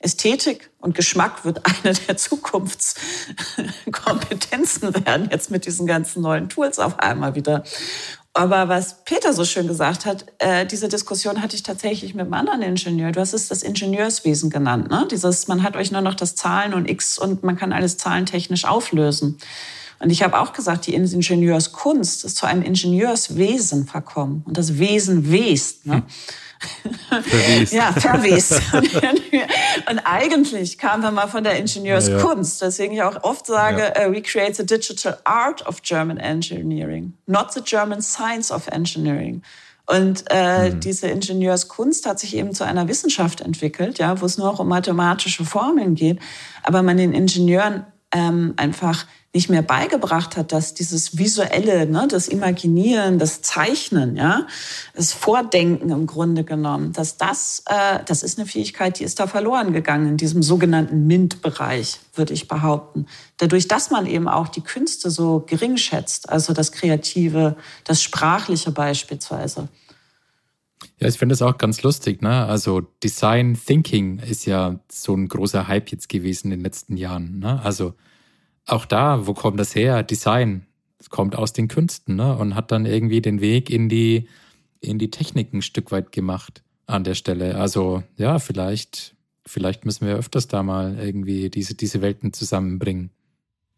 Ästhetik und Geschmack wird eine der Zukunftskompetenzen werden, jetzt mit diesen ganzen neuen Tools auf einmal wieder. Aber was Peter so schön gesagt hat, äh, diese Diskussion hatte ich tatsächlich mit einem anderen Ingenieur. Du hast es das Ingenieurswesen genannt. Ne? Dieses, man hat euch nur noch das Zahlen und X und man kann alles zahlentechnisch auflösen. Und ich habe auch gesagt, die Ingenieurskunst ist zu einem Ingenieurswesen verkommen. Und das Wesen west. Ne? Verwest. ja, verwest. und eigentlich kamen wir mal von der Ingenieurskunst, deswegen ich auch oft sage, ja. uh, we create the digital art of German engineering, not the German science of engineering. Und äh, mhm. diese Ingenieurskunst hat sich eben zu einer Wissenschaft entwickelt, ja, wo es nur noch um mathematische Formeln geht, aber man den Ingenieuren ähm, einfach nicht mehr beigebracht hat, dass dieses visuelle, ne, das Imaginieren, das Zeichnen, ja, das Vordenken im Grunde genommen, dass das, äh, das ist eine Fähigkeit, die ist da verloren gegangen in diesem sogenannten MINT-Bereich, würde ich behaupten. Dadurch, dass man eben auch die Künste so gering schätzt, also das Kreative, das Sprachliche beispielsweise. Ja, ich finde das auch ganz lustig. Ne? Also Design Thinking ist ja so ein großer Hype jetzt gewesen in den letzten Jahren. Ne? Also auch da, wo kommt das her? Design. Es kommt aus den Künsten ne? und hat dann irgendwie den Weg in die, in die Technik ein Stück weit gemacht an der Stelle. Also ja, vielleicht, vielleicht müssen wir öfters da mal irgendwie diese, diese Welten zusammenbringen.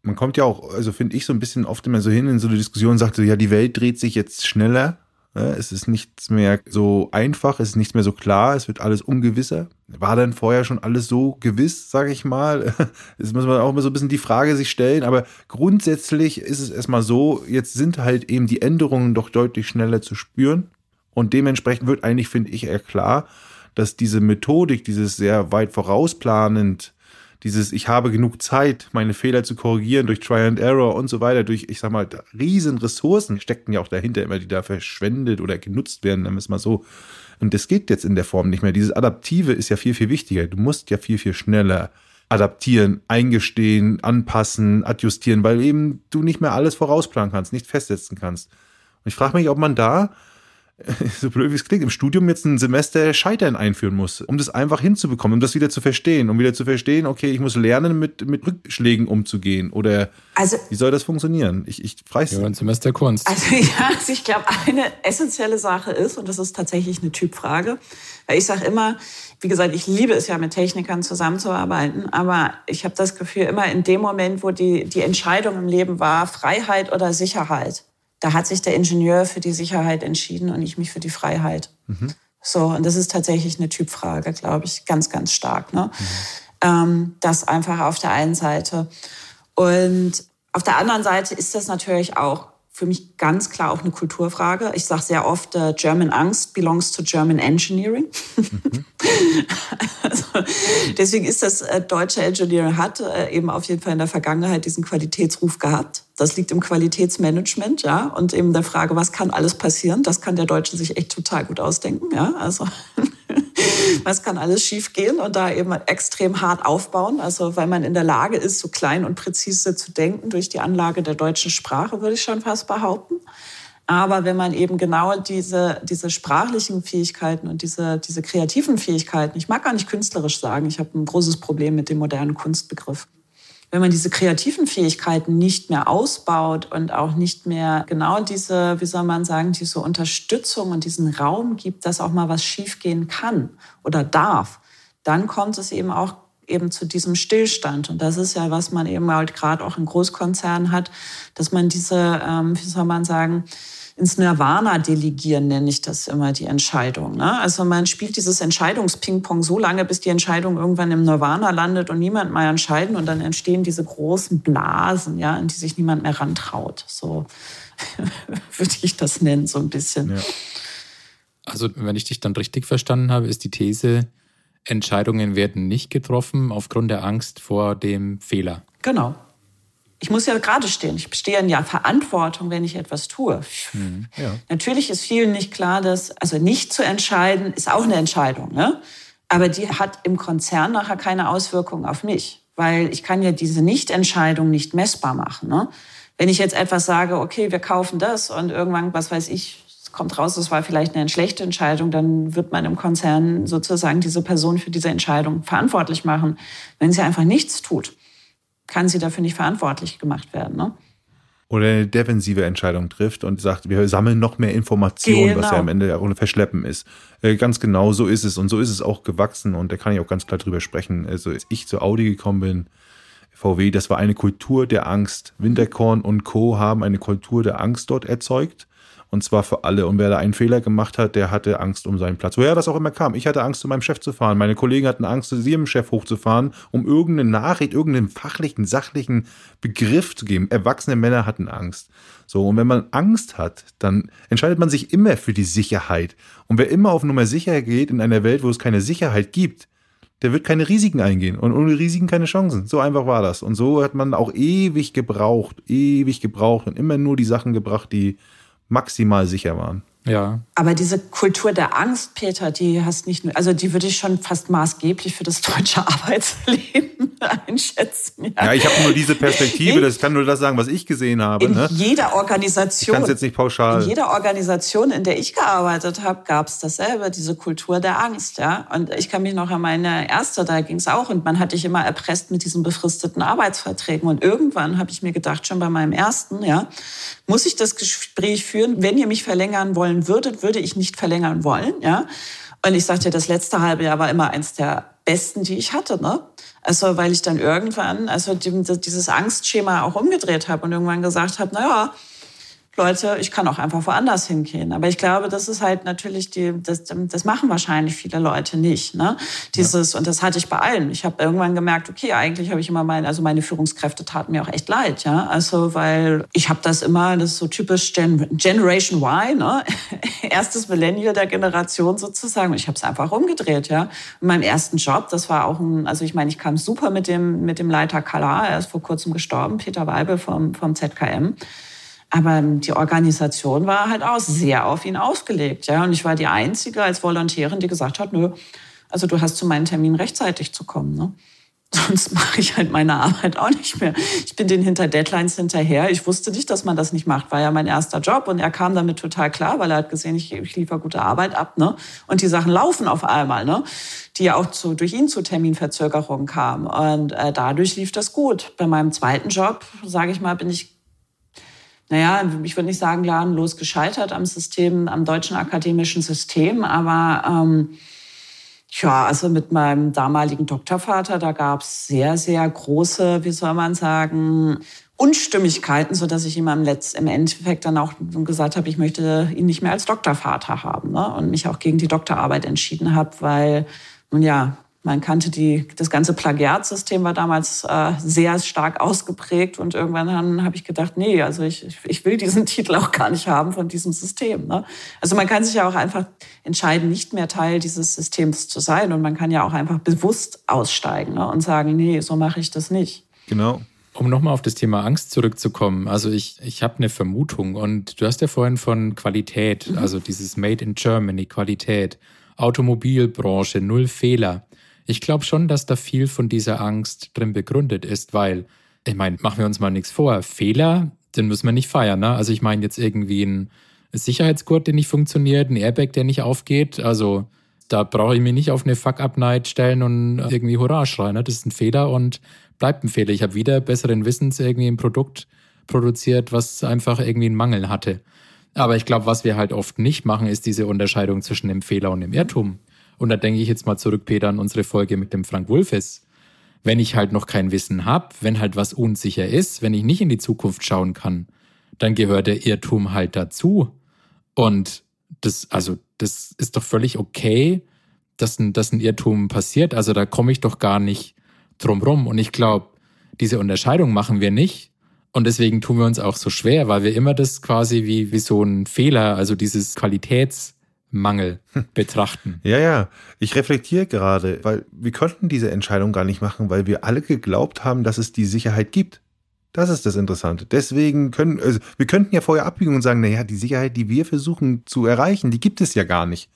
Man kommt ja auch, also finde ich so ein bisschen oft immer so hin in so eine Diskussion, sagt so, ja, die Welt dreht sich jetzt schneller es ist nichts mehr so einfach, es ist nichts mehr so klar, es wird alles ungewisser. War denn vorher schon alles so gewiss, sage ich mal? Jetzt muss man auch mal so ein bisschen die Frage sich stellen, aber grundsätzlich ist es erstmal so, jetzt sind halt eben die Änderungen doch deutlich schneller zu spüren und dementsprechend wird eigentlich, finde ich, eher klar, dass diese Methodik, dieses sehr weit vorausplanend dieses, ich habe genug Zeit, meine Fehler zu korrigieren durch Try and Error und so weiter, durch, ich sag mal, riesen Ressourcen steckten ja auch dahinter immer, die da verschwendet oder genutzt werden, dann ist mal so. Und das geht jetzt in der Form nicht mehr. Dieses Adaptive ist ja viel, viel wichtiger. Du musst ja viel, viel schneller adaptieren, eingestehen, anpassen, adjustieren, weil eben du nicht mehr alles vorausplanen kannst, nicht festsetzen kannst. Und ich frage mich, ob man da so blöd wie es klingt, im Studium jetzt ein Semester Scheitern einführen muss, um das einfach hinzubekommen, um das wieder zu verstehen, um wieder zu verstehen, okay, ich muss lernen, mit, mit Rückschlägen umzugehen oder also, wie soll das funktionieren? Ich, ich frage Ja, ein Semester Kunst. Also ja, also ich glaube, eine essentielle Sache ist, und das ist tatsächlich eine Typfrage, weil ich sage immer, wie gesagt, ich liebe es ja, mit Technikern zusammenzuarbeiten, aber ich habe das Gefühl, immer in dem Moment, wo die, die Entscheidung im Leben war, Freiheit oder Sicherheit, da hat sich der Ingenieur für die Sicherheit entschieden und ich mich für die Freiheit. Mhm. So, und das ist tatsächlich eine Typfrage, glaube ich, ganz, ganz stark. Ne? Mhm. Ähm, das einfach auf der einen Seite. Und auf der anderen Seite ist das natürlich auch für mich ganz klar auch eine Kulturfrage. Ich sage sehr oft, uh, German Angst belongs to German Engineering. Mhm. also, deswegen ist das äh, deutsche Engineering hat äh, eben auf jeden Fall in der Vergangenheit diesen Qualitätsruf gehabt. Das liegt im Qualitätsmanagement, ja, und eben der Frage, was kann alles passieren? Das kann der Deutsche sich echt total gut ausdenken, ja. Also was kann alles schiefgehen und da eben extrem hart aufbauen. Also weil man in der Lage ist, so klein und präzise zu denken durch die Anlage der deutschen Sprache, würde ich schon fast behaupten. Aber wenn man eben genau diese, diese sprachlichen Fähigkeiten und diese, diese kreativen Fähigkeiten, ich mag gar nicht künstlerisch sagen, ich habe ein großes Problem mit dem modernen Kunstbegriff wenn man diese kreativen Fähigkeiten nicht mehr ausbaut und auch nicht mehr genau diese, wie soll man sagen, diese Unterstützung und diesen Raum gibt, dass auch mal was schiefgehen kann oder darf, dann kommt es eben auch eben zu diesem Stillstand. Und das ist ja, was man eben halt gerade auch in Großkonzernen hat, dass man diese, ähm, wie soll man sagen, ins Nirvana delegieren, nenne ich das immer, die Entscheidung. Ne? Also man spielt dieses Entscheidungsping-Pong so lange, bis die Entscheidung irgendwann im Nirvana landet und niemand mehr entscheiden und dann entstehen diese großen Blasen, ja, in die sich niemand mehr rantraut. So würde ich das nennen, so ein bisschen. Ja. Also wenn ich dich dann richtig verstanden habe, ist die These, Entscheidungen werden nicht getroffen aufgrund der Angst vor dem Fehler. Genau, ich muss ja gerade stehen. Ich stehe in ja Verantwortung, wenn ich etwas tue. Mhm, ja. Natürlich ist vielen nicht klar, dass, also nicht zu entscheiden, ist auch eine Entscheidung, ne? Aber die hat im Konzern nachher keine Auswirkungen auf mich, weil ich kann ja diese Nichtentscheidung nicht messbar machen, ne? Wenn ich jetzt etwas sage, okay, wir kaufen das und irgendwann, was weiß ich, kommt raus, das war vielleicht eine schlechte Entscheidung, dann wird man im Konzern sozusagen diese Person für diese Entscheidung verantwortlich machen, wenn sie einfach nichts tut kann sie dafür nicht verantwortlich gemacht werden. Ne? Oder eine defensive Entscheidung trifft und sagt, wir sammeln noch mehr Informationen, genau. was ja am Ende auch ein Verschleppen ist. Äh, ganz genau so ist es und so ist es auch gewachsen und da kann ich auch ganz klar drüber sprechen. Also als ich zu Audi gekommen bin, VW, das war eine Kultur der Angst. Winterkorn und Co. haben eine Kultur der Angst dort erzeugt. Und zwar für alle. Und wer da einen Fehler gemacht hat, der hatte Angst um seinen Platz. Woher das auch immer kam. Ich hatte Angst, zu meinem Chef zu fahren. Meine Kollegen hatten Angst, zu ihrem Chef hochzufahren, um irgendeine Nachricht, irgendeinen fachlichen, sachlichen Begriff zu geben. Erwachsene Männer hatten Angst. So, und wenn man Angst hat, dann entscheidet man sich immer für die Sicherheit. Und wer immer auf Nummer sicher geht in einer Welt, wo es keine Sicherheit gibt, der wird keine Risiken eingehen und ohne Risiken keine Chancen. So einfach war das. Und so hat man auch ewig gebraucht, ewig gebraucht und immer nur die Sachen gebracht, die maximal sicher waren. Ja. Aber diese Kultur der Angst, Peter, die hast nicht nur, also die würde ich schon fast maßgeblich für das deutsche Arbeitsleben einschätzen. Ja, ja ich habe nur diese Perspektive, das kann nur das sagen, was ich gesehen habe. In ne? jeder Organisation. Ich jetzt nicht pauschal. In jeder Organisation, in der ich gearbeitet habe, gab es dasselbe, diese Kultur der Angst. Ja? Und ich kann mich noch an meine erste, da ging es auch und man hat dich immer erpresst mit diesen befristeten Arbeitsverträgen. Und irgendwann habe ich mir gedacht, schon bei meinem ersten, ja, muss ich das Gespräch führen, wenn ihr mich verlängern wollen würdet, würde ich nicht verlängern wollen. Ja? Und ich sagte, das letzte halbe Jahr war immer eins der besten, die ich hatte. Ne? Also weil ich dann irgendwann, also dieses Angstschema auch umgedreht habe und irgendwann gesagt habe, naja, Leute, ich kann auch einfach woanders hingehen. Aber ich glaube, das ist halt natürlich die, das, das machen wahrscheinlich viele Leute nicht. Ne? Dieses, ja. und das hatte ich bei allen. Ich habe irgendwann gemerkt, okay, eigentlich habe ich immer meine, also meine Führungskräfte taten mir auch echt leid, ja. Also, weil ich habe das immer, das ist so typisch Gen, Generation Y, ne? Erstes Millennial der Generation sozusagen. Und ich habe es einfach umgedreht, ja. In meinem ersten Job, das war auch ein, also ich meine, ich kam super mit dem, mit dem Leiter Kala, er ist vor kurzem gestorben, Peter Weibel vom, vom ZKM. Aber die Organisation war halt auch sehr auf ihn ausgelegt. Ja? Und ich war die Einzige als Volontärin, die gesagt hat, nö, also du hast zu meinem Termin rechtzeitig zu kommen. Ne? Sonst mache ich halt meine Arbeit auch nicht mehr. Ich bin den hinter Deadlines hinterher. Ich wusste nicht, dass man das nicht macht. War ja mein erster Job und er kam damit total klar, weil er hat gesehen, ich, ich liefere gute Arbeit ab. Ne? Und die Sachen laufen auf einmal, ne? die ja auch zu, durch ihn zu Terminverzögerungen kamen. Und äh, dadurch lief das gut. Bei meinem zweiten Job, sage ich mal, bin ich naja, ich würde nicht sagen gnadenlos gescheitert am System, am deutschen akademischen System, aber ähm, ja, also mit meinem damaligen Doktorvater, da gab es sehr, sehr große, wie soll man sagen, Unstimmigkeiten, so dass ich ihm im, Letz-, im Endeffekt dann auch gesagt habe, ich möchte ihn nicht mehr als Doktorvater haben ne? und mich auch gegen die Doktorarbeit entschieden habe, weil nun ja, man kannte die, das ganze Plagiatsystem war damals äh, sehr stark ausgeprägt und irgendwann habe ich gedacht, nee, also ich, ich will diesen Titel auch gar nicht haben von diesem System. Ne? Also man kann sich ja auch einfach entscheiden, nicht mehr Teil dieses Systems zu sein und man kann ja auch einfach bewusst aussteigen ne? und sagen, nee, so mache ich das nicht. Genau. Um nochmal auf das Thema Angst zurückzukommen, also ich, ich habe eine Vermutung und du hast ja vorhin von Qualität, mhm. also dieses Made in Germany, Qualität, Automobilbranche, null Fehler. Ich glaube schon, dass da viel von dieser Angst drin begründet ist, weil, ich meine, machen wir uns mal nichts vor, Fehler, den müssen wir nicht feiern. Ne? Also ich meine jetzt irgendwie ein Sicherheitsgurt, der nicht funktioniert, ein Airbag, der nicht aufgeht. Also da brauche ich mich nicht auf eine Fuck-Up-Night stellen und irgendwie Hurra schreien. Ne? Das ist ein Fehler und bleibt ein Fehler. Ich habe wieder besseren Wissens irgendwie ein Produkt produziert, was einfach irgendwie einen Mangel hatte. Aber ich glaube, was wir halt oft nicht machen, ist diese Unterscheidung zwischen dem Fehler und dem Irrtum. Und da denke ich jetzt mal zurück, Peter, an unsere Folge mit dem Frank Wulfes. Wenn ich halt noch kein Wissen habe, wenn halt was unsicher ist, wenn ich nicht in die Zukunft schauen kann, dann gehört der Irrtum halt dazu. Und das, also, das ist doch völlig okay, dass ein, dass ein Irrtum passiert. Also da komme ich doch gar nicht drum rum. Und ich glaube, diese Unterscheidung machen wir nicht. Und deswegen tun wir uns auch so schwer, weil wir immer das quasi wie, wie so ein Fehler, also dieses Qualitäts- Mangel betrachten. Ja, ja. Ich reflektiere gerade, weil wir konnten diese Entscheidung gar nicht machen, weil wir alle geglaubt haben, dass es die Sicherheit gibt. Das ist das Interessante. Deswegen können, also wir könnten ja vorher abbiegen und sagen, naja, die Sicherheit, die wir versuchen zu erreichen, die gibt es ja gar nicht.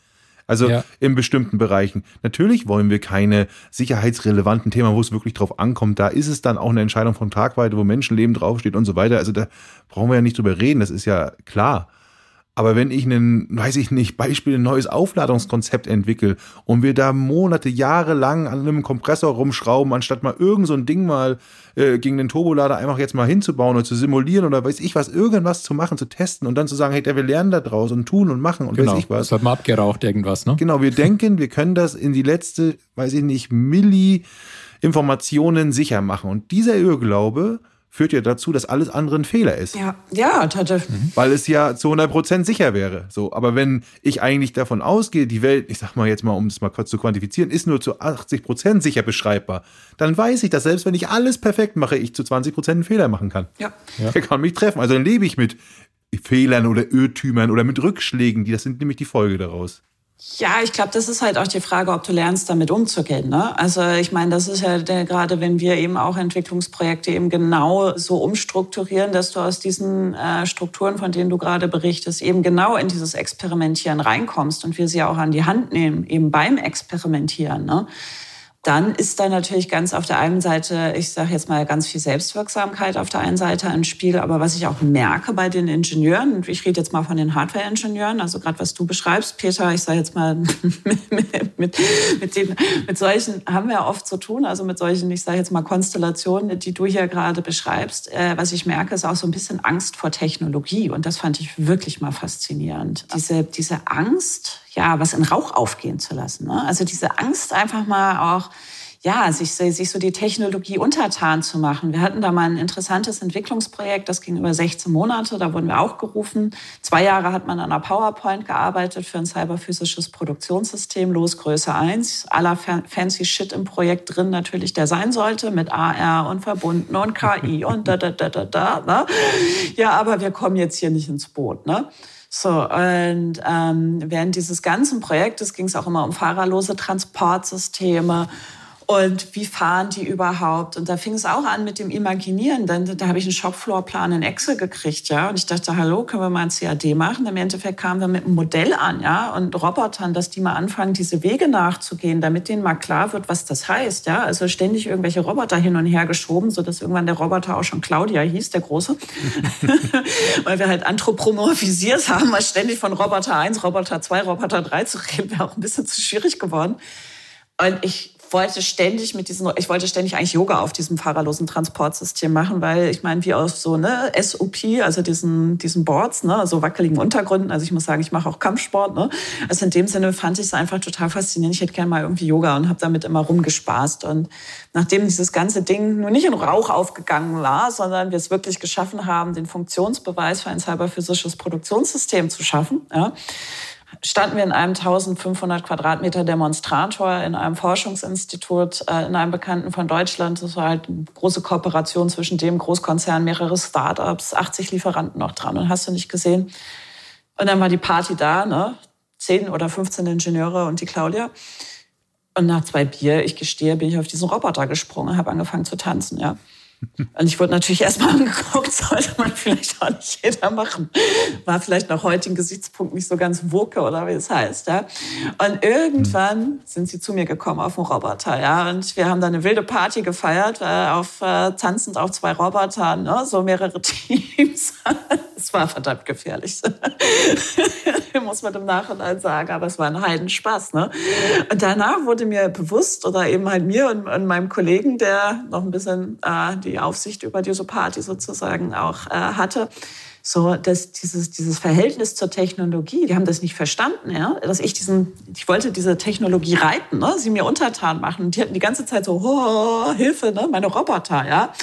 Also ja. in bestimmten Bereichen. Natürlich wollen wir keine sicherheitsrelevanten Themen, wo es wirklich drauf ankommt. Da ist es dann auch eine Entscheidung von Tragweite, wo Menschenleben draufsteht und so weiter. Also da brauchen wir ja nicht drüber reden, das ist ja klar. Aber wenn ich einen, weiß ich nicht, Beispiel ein neues Aufladungskonzept entwickle und wir da Monate, Jahre lang an einem Kompressor rumschrauben, anstatt mal irgend so ein Ding mal äh, gegen den Turbolader einfach jetzt mal hinzubauen oder zu simulieren oder weiß ich was, irgendwas zu machen, zu testen und dann zu sagen, hey, wir lernen da draus und tun und machen und genau, weiß ich was. Das hat mal abgeraucht irgendwas, ne? Genau, wir denken, wir können das in die letzte, weiß ich nicht, Milli Informationen sicher machen. Und dieser Irrglaube, führt ja dazu, dass alles andere ein Fehler ist. Ja, ja, Tate. Mhm. Weil es ja zu 100 Prozent sicher wäre. So, aber wenn ich eigentlich davon ausgehe, die Welt, ich sag mal jetzt mal, um es mal kurz zu quantifizieren, ist nur zu 80 Prozent sicher beschreibbar, dann weiß ich, dass selbst wenn ich alles perfekt mache, ich zu 20 Prozent einen Fehler machen kann. Ja. ja. Der kann mich treffen. Also dann lebe ich mit Fehlern oder Irrtümern oder mit Rückschlägen, die das sind nämlich die Folge daraus. Ja, ich glaube, das ist halt auch die Frage, ob du lernst, damit umzugehen. Ne? Also ich meine, das ist ja der, gerade, wenn wir eben auch Entwicklungsprojekte eben genau so umstrukturieren, dass du aus diesen äh, Strukturen, von denen du gerade berichtest, eben genau in dieses Experimentieren reinkommst und wir sie auch an die Hand nehmen, eben beim Experimentieren. Ne? Dann ist da natürlich ganz auf der einen Seite, ich sage jetzt mal ganz viel Selbstwirksamkeit auf der einen Seite ein Spiel, aber was ich auch merke bei den Ingenieuren, und ich rede jetzt mal von den Hardware-Ingenieuren, also gerade was du beschreibst, Peter, ich sage jetzt mal, mit, mit, mit, mit, den, mit solchen haben wir oft zu tun, also mit solchen, ich sage jetzt mal Konstellationen, die du hier gerade beschreibst. Äh, was ich merke, ist auch so ein bisschen Angst vor Technologie und das fand ich wirklich mal faszinierend. Diese, diese Angst, ja, was in Rauch aufgehen zu lassen. Ne? Also diese Angst einfach mal auch, ja, sich, sich so die Technologie untertan zu machen. Wir hatten da mal ein interessantes Entwicklungsprojekt, das ging über 16 Monate, da wurden wir auch gerufen. Zwei Jahre hat man an einer PowerPoint gearbeitet für ein cyberphysisches Produktionssystem, Losgröße 1. Aller fancy Shit im Projekt drin natürlich, der sein sollte, mit AR und verbunden und KI und da, da, da, da, da. Ne? Ja, aber wir kommen jetzt hier nicht ins Boot. Ne? So, und ähm, während dieses ganzen Projektes ging es auch immer um fahrerlose Transportsysteme und wie fahren die überhaupt? Und da fing es auch an mit dem Imaginieren. Dann, da habe ich einen Shopfloorplan in Excel gekriegt, ja. Und ich dachte, hallo, können wir mal ein CAD machen? Im Endeffekt kamen wir mit einem Modell an, ja, und Robotern, dass die mal anfangen, diese Wege nachzugehen, damit denen mal klar wird, was das heißt, ja. Also ständig irgendwelche Roboter hin und her geschoben, sodass irgendwann der Roboter auch schon Claudia hieß, der Große. Weil wir halt anthropomorphisiert haben, mal ständig von Roboter 1, Roboter 2, Roboter 3 zu reden, wäre auch ein bisschen zu schwierig geworden. Und ich wollte ständig mit diesen, ich wollte ständig eigentlich Yoga auf diesem fahrerlosen Transportsystem machen, weil ich meine, wie aus so ne SOP, also diesen diesen Boards, ne, so wackeligen Untergründen. Also ich muss sagen, ich mache auch Kampfsport. Ne? Also in dem Sinne fand ich es einfach total faszinierend. Ich hätte gerne mal irgendwie Yoga und habe damit immer rumgespaßt. Und nachdem dieses ganze Ding nur nicht in Rauch aufgegangen war, sondern wir es wirklich geschaffen haben, den Funktionsbeweis für ein cyberphysisches Produktionssystem zu schaffen, ja, standen wir in einem 1500 Quadratmeter Demonstrator in einem Forschungsinstitut, äh, in einem Bekannten von Deutschland. Das war halt eine große Kooperation zwischen dem Großkonzern, mehrere Startups, 80 Lieferanten noch dran und hast du nicht gesehen. Und dann war die Party da, ne? Zehn oder 15 Ingenieure und die Claudia. Und nach zwei Bier, ich gestehe, bin ich auf diesen Roboter gesprungen, habe angefangen zu tanzen, ja. Und ich wurde natürlich erstmal angeguckt, sollte man vielleicht auch nicht jeder machen. War vielleicht nach heutigen Gesichtspunkt nicht so ganz woke oder wie es heißt. Ja. Und irgendwann sind sie zu mir gekommen auf dem Roboter. Ja. Und wir haben da eine wilde Party gefeiert, äh, auf, äh, tanzend auf zwei Robotern, ne? so mehrere Teams. Es war verdammt gefährlich, muss man im Nachhinein sagen. Aber es war ein Heidenspaß. Ne? Und danach wurde mir bewusst, oder eben halt mir und, und meinem Kollegen, der noch ein bisschen äh, die Aufsicht über diese Party sozusagen auch äh, hatte, so dass dieses, dieses Verhältnis zur Technologie, die haben das nicht verstanden, ja, dass ich diesen, ich wollte diese Technologie reiten, ne, sie mir untertan machen. Die hatten die ganze Zeit so, oh, Hilfe, ne, meine Roboter, ja.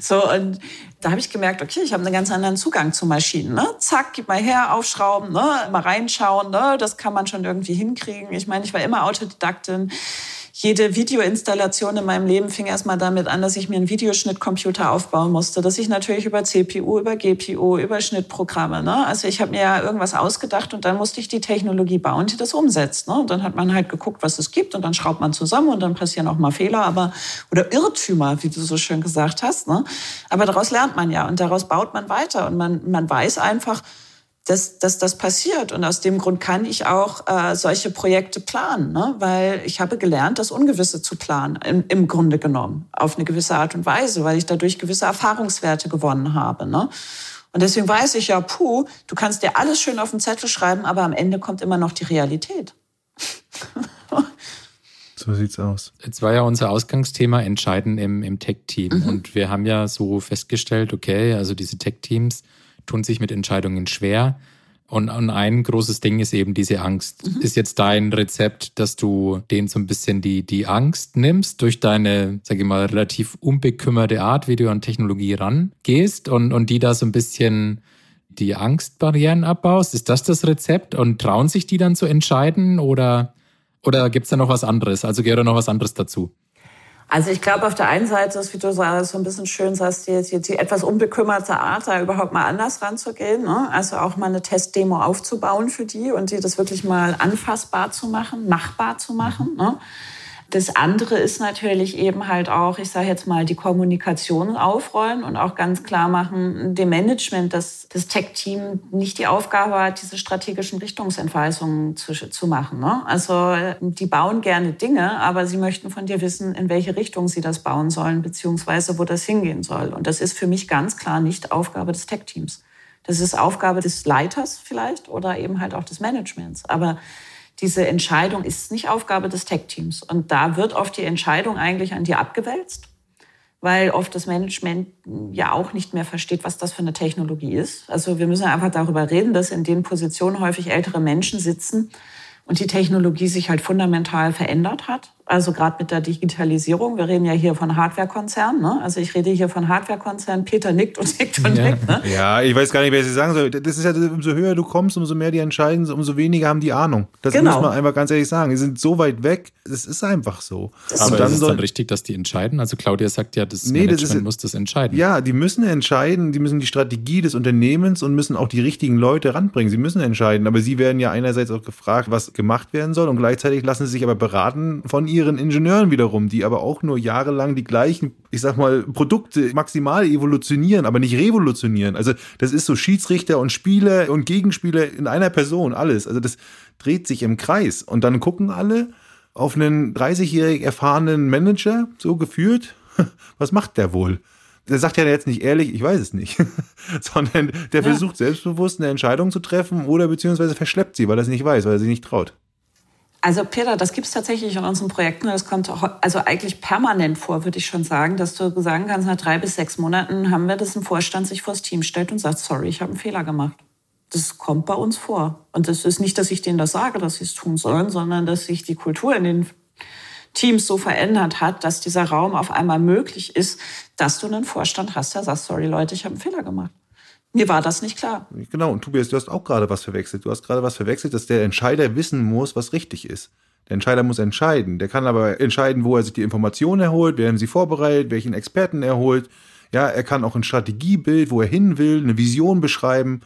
So, und da habe ich gemerkt, okay, ich habe einen ganz anderen Zugang zu Maschinen. Ne? Zack, gib mal her, aufschrauben, ne? mal reinschauen, ne? das kann man schon irgendwie hinkriegen. Ich meine, ich war immer Autodidaktin jede Videoinstallation in meinem Leben fing erstmal damit an, dass ich mir einen Videoschnittcomputer aufbauen musste. Dass ich natürlich über CPU, über GPU, über Schnittprogramme, ne? Also ich habe mir ja irgendwas ausgedacht und dann musste ich die Technologie bauen, die das umsetzt. Ne? Und dann hat man halt geguckt, was es gibt und dann schraubt man zusammen und dann passieren auch mal Fehler, aber oder Irrtümer, wie du so schön gesagt hast. Ne? Aber daraus lernt man ja und daraus baut man weiter und man, man weiß einfach, dass, dass das passiert. Und aus dem Grund kann ich auch äh, solche Projekte planen, ne? weil ich habe gelernt, das Ungewisse zu planen, im, im Grunde genommen, auf eine gewisse Art und Weise, weil ich dadurch gewisse Erfahrungswerte gewonnen habe. Ne? Und deswegen weiß ich ja, puh, du kannst dir alles schön auf den Zettel schreiben, aber am Ende kommt immer noch die Realität. So sieht's aus. Jetzt war ja unser Ausgangsthema Entscheiden im, im Tech-Team. Mhm. Und wir haben ja so festgestellt, okay, also diese Tech-Teams, tun sich mit Entscheidungen schwer. Und, und ein großes Ding ist eben diese Angst. Mhm. Ist jetzt dein Rezept, dass du denen so ein bisschen die, die Angst nimmst durch deine, sag ich mal, relativ unbekümmerte Art, wie du an Technologie rangehst und, und die da so ein bisschen die Angstbarrieren abbaust? Ist das das Rezept? Und trauen sich die dann zu entscheiden oder, oder gibt's da noch was anderes? Also gehört da noch was anderes dazu? Also ich glaube, auf der einen Seite ist, wie du sagst, so ein bisschen schön sagst, die, die, die etwas unbekümmerte Art, da überhaupt mal anders ranzugehen. Ne? Also auch mal eine Testdemo aufzubauen für die und die das wirklich mal anfassbar zu machen, machbar zu machen. Ne? Das andere ist natürlich eben halt auch, ich sage jetzt mal, die Kommunikation aufrollen und auch ganz klar machen, dem Management, dass das Tech-Team nicht die Aufgabe hat, diese strategischen Richtungsentweisungen zu, zu machen. Ne? Also die bauen gerne Dinge, aber sie möchten von dir wissen, in welche Richtung sie das bauen sollen, beziehungsweise wo das hingehen soll. Und das ist für mich ganz klar nicht Aufgabe des Tech-Teams. Das ist Aufgabe des Leiters vielleicht oder eben halt auch des Managements. Aber diese Entscheidung ist nicht Aufgabe des Tech-Teams. Und da wird oft die Entscheidung eigentlich an dir abgewälzt, weil oft das Management ja auch nicht mehr versteht, was das für eine Technologie ist. Also wir müssen einfach darüber reden, dass in den Positionen häufig ältere Menschen sitzen und die Technologie sich halt fundamental verändert hat. Also gerade mit der Digitalisierung. Wir reden ja hier von Hardwarekonzernen. Ne? Also ich rede hier von Hardwarekonzernen. Peter nickt und nickt und ja. nickt. Ne? Ja, ich weiß gar nicht, wer sie sagen soll. Das ist ja, umso höher du kommst, umso mehr die entscheiden, umso weniger haben die Ahnung. Das genau. muss man einfach ganz ehrlich sagen. Die sind so weit weg. Es ist einfach so. Das Aber dann ist es dann richtig, dass die entscheiden? Also Claudia sagt ja, das nee, Management das ist, muss das entscheiden. Ja, die müssen entscheiden. Die müssen die Strategie des Unternehmens und müssen auch die richtigen Leute ranbringen. Sie müssen entscheiden. Aber sie werden ja einerseits auch gefragt, was gemacht werden soll und gleichzeitig lassen sie sich aber beraten von ihren Ingenieuren wiederum, die aber auch nur jahrelang die gleichen, ich sag mal, Produkte maximal evolutionieren, aber nicht revolutionieren. Also das ist so Schiedsrichter und Spieler und Gegenspieler in einer Person, alles. Also das dreht sich im Kreis. Und dann gucken alle auf einen 30-jährig erfahrenen Manager, so geführt. Was macht der wohl? der sagt ja jetzt nicht ehrlich, ich weiß es nicht, sondern der ja. versucht selbstbewusst eine Entscheidung zu treffen oder beziehungsweise verschleppt sie, weil er es nicht weiß, weil er sich nicht traut. Also Peter, das gibt es tatsächlich in unseren Projekten. Das kommt also eigentlich permanent vor, würde ich schon sagen, dass du sagen kannst, nach drei bis sechs Monaten haben wir, dass ein Vorstand sich vors Team stellt und sagt, sorry, ich habe einen Fehler gemacht. Das kommt bei uns vor. Und das ist nicht, dass ich denen das sage, dass sie es tun sollen, sondern dass sich die Kultur in den Teams so verändert hat, dass dieser Raum auf einmal möglich ist, dass du einen Vorstand hast, der sagt, sorry Leute, ich habe einen Fehler gemacht. Mir war das nicht klar. Genau, und Tobias, du hast auch gerade was verwechselt. Du hast gerade was verwechselt, dass der Entscheider wissen muss, was richtig ist. Der Entscheider muss entscheiden. Der kann aber entscheiden, wo er sich die Informationen erholt, wer sie vorbereitet, welchen Experten er holt. Ja, er kann auch ein Strategiebild, wo er hin will, eine Vision beschreiben.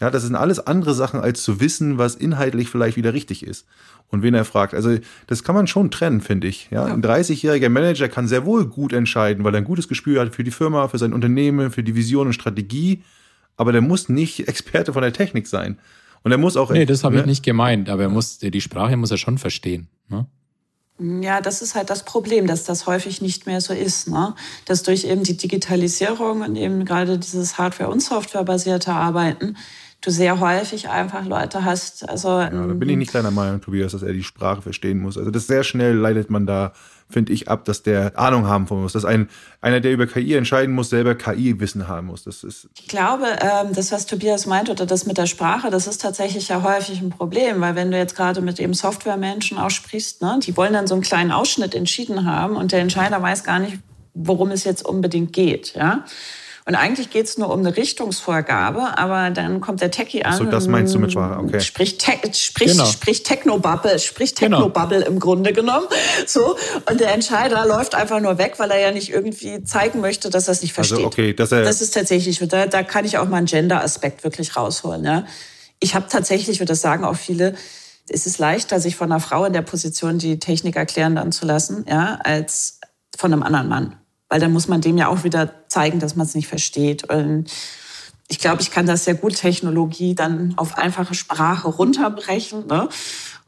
Ja, das sind alles andere Sachen, als zu wissen, was inhaltlich vielleicht wieder richtig ist. Und wen er fragt. Also, das kann man schon trennen, finde ich. Ja, ja. ein 30-jähriger Manager kann sehr wohl gut entscheiden, weil er ein gutes Gespür hat für die Firma, für sein Unternehmen, für die Vision und Strategie aber der muss nicht Experte von der Technik sein. Und er muss auch. Nee, das habe ne? ich nicht gemeint, aber er muss, die Sprache muss er schon verstehen. Ne? Ja, das ist halt das Problem, dass das häufig nicht mehr so ist. Ne? Dass durch eben die Digitalisierung und eben gerade dieses Hardware- und Softwarebasierte Arbeiten du sehr häufig einfach Leute hast. Also, ja, da bin ich nicht deiner Meinung, Tobias, dass er die Sprache verstehen muss. Also das sehr schnell leitet man da, finde ich, ab, dass der Ahnung haben muss. Dass ein, einer, der über KI entscheiden muss, selber KI-Wissen haben muss. Das ist ich glaube, ähm, das, was Tobias meint, oder das mit der Sprache, das ist tatsächlich ja häufig ein Problem, weil wenn du jetzt gerade mit eben Softwaremenschen auch sprichst, ne, die wollen dann so einen kleinen Ausschnitt entschieden haben und der Entscheider weiß gar nicht, worum es jetzt unbedingt geht. Ja? Und eigentlich geht es nur um eine Richtungsvorgabe, aber dann kommt der Techie an. So, das meinst du mit Sprache, okay. Spricht, te spricht, genau. spricht Technobubble, spricht genau. Technobubble genau. im Grunde genommen. So. Und der Entscheider läuft einfach nur weg, weil er ja nicht irgendwie zeigen möchte, dass er es nicht also, versteht. Also, okay, dass er das ist tatsächlich, da, da kann ich auch mal einen Gender-Aspekt wirklich rausholen. Ja. Ich habe tatsächlich, würde das sagen auch viele, es ist leichter, sich von einer Frau in der Position die Technik erklären dann zu lassen, ja, als von einem anderen Mann weil dann muss man dem ja auch wieder zeigen, dass man es nicht versteht. Und ich glaube, ich kann das sehr gut Technologie dann auf einfache Sprache runterbrechen. Ne?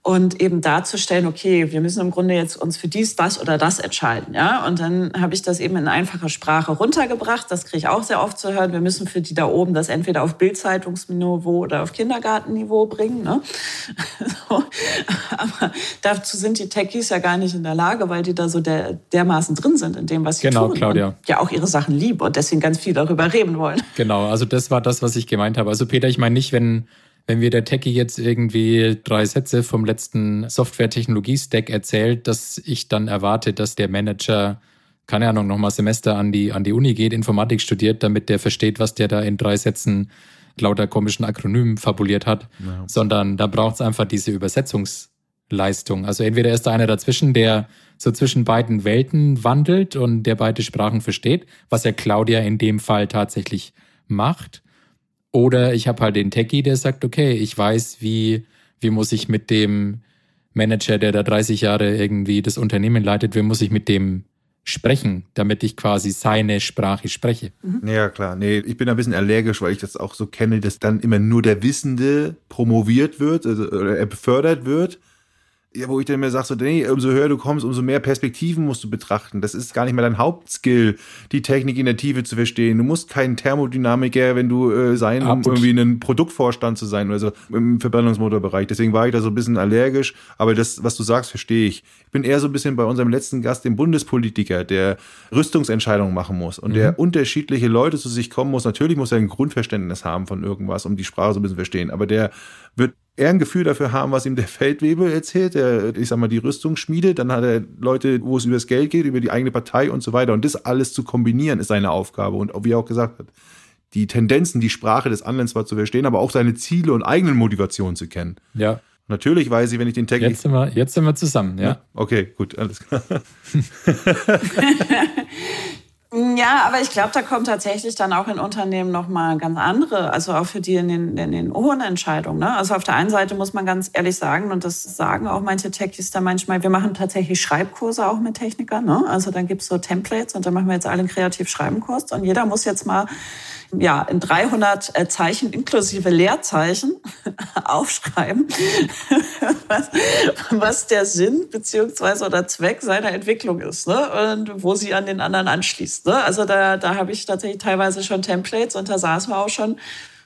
Und eben darzustellen, okay, wir müssen im Grunde jetzt uns für dies, das oder das entscheiden, ja. Und dann habe ich das eben in einfacher Sprache runtergebracht. Das kriege ich auch sehr oft zu hören. Wir müssen für die da oben das entweder auf Bildzeitungsniveau oder auf Kindergartenniveau bringen. Ne? so. Aber dazu sind die Techies ja gar nicht in der Lage, weil die da so der, dermaßen drin sind in dem, was sie genau, tun. Genau, Claudia. ja, auch ihre Sachen lieben und deswegen ganz viel darüber reden wollen. Genau, also das war das, was ich gemeint habe. Also Peter, ich meine nicht, wenn wenn mir der Techie jetzt irgendwie drei Sätze vom letzten Software-Technologie-Stack erzählt, dass ich dann erwarte, dass der Manager, keine Ahnung, nochmal Semester an die, an die Uni geht, Informatik studiert, damit der versteht, was der da in drei Sätzen lauter komischen Akronymen fabuliert hat, ja. sondern da braucht es einfach diese Übersetzungsleistung. Also entweder ist da einer dazwischen, der so zwischen beiden Welten wandelt und der beide Sprachen versteht, was ja Claudia in dem Fall tatsächlich macht. Oder ich habe halt den Techie, der sagt, okay, ich weiß, wie, wie muss ich mit dem Manager, der da 30 Jahre irgendwie das Unternehmen leitet, wie muss ich mit dem sprechen, damit ich quasi seine Sprache spreche. Mhm. Ja, klar. Nee, ich bin ein bisschen allergisch, weil ich das auch so kenne, dass dann immer nur der Wissende promoviert wird, also, oder er befördert wird ja, wo ich dann mir sage, so, nee, umso höher du kommst, umso mehr Perspektiven musst du betrachten. Das ist gar nicht mehr dein Hauptskill, die Technik in der Tiefe zu verstehen. Du musst kein Thermodynamiker, wenn du äh, sein, um irgendwie ein Produktvorstand zu sein, also im Verbrennungsmotorbereich. Deswegen war ich da so ein bisschen allergisch. Aber das, was du sagst, verstehe ich. Ich bin eher so ein bisschen bei unserem letzten Gast, dem Bundespolitiker, der Rüstungsentscheidungen machen muss und mhm. der unterschiedliche Leute zu sich kommen muss. Natürlich muss er ein Grundverständnis haben von irgendwas, um die Sprache so ein bisschen verstehen. Aber der wird er ein Gefühl dafür haben, was ihm der Feldwebel erzählt, der, ich sag mal, die Rüstung schmiedet. Dann hat er Leute, wo es über das Geld geht, über die eigene Partei und so weiter. Und das alles zu kombinieren, ist seine Aufgabe. Und wie er auch gesagt hat, die Tendenzen, die Sprache des anderen zwar zu verstehen, aber auch seine Ziele und eigenen Motivationen zu kennen. Ja. Natürlich weiß ich, wenn ich den Tag. Jetzt sind wir, jetzt sind wir zusammen, ja. Okay, gut, alles klar. Ja, aber ich glaube, da kommt tatsächlich dann auch in Unternehmen nochmal ganz andere, also auch für die in den, in den hohen Entscheidungen. Ne? Also auf der einen Seite muss man ganz ehrlich sagen, und das sagen auch manche Techies da manchmal, wir machen tatsächlich Schreibkurse auch mit Technikern. Ne? Also dann gibt's so Templates und dann machen wir jetzt alle einen Kreativ-Schreiben-Kurs und jeder muss jetzt mal ja, in 300 äh, Zeichen inklusive Leerzeichen aufschreiben, was, was der Sinn beziehungsweise oder Zweck seiner Entwicklung ist ne? und wo sie an den anderen anschließt. Ne? Also da, da habe ich tatsächlich teilweise schon Templates und da saßen wir auch schon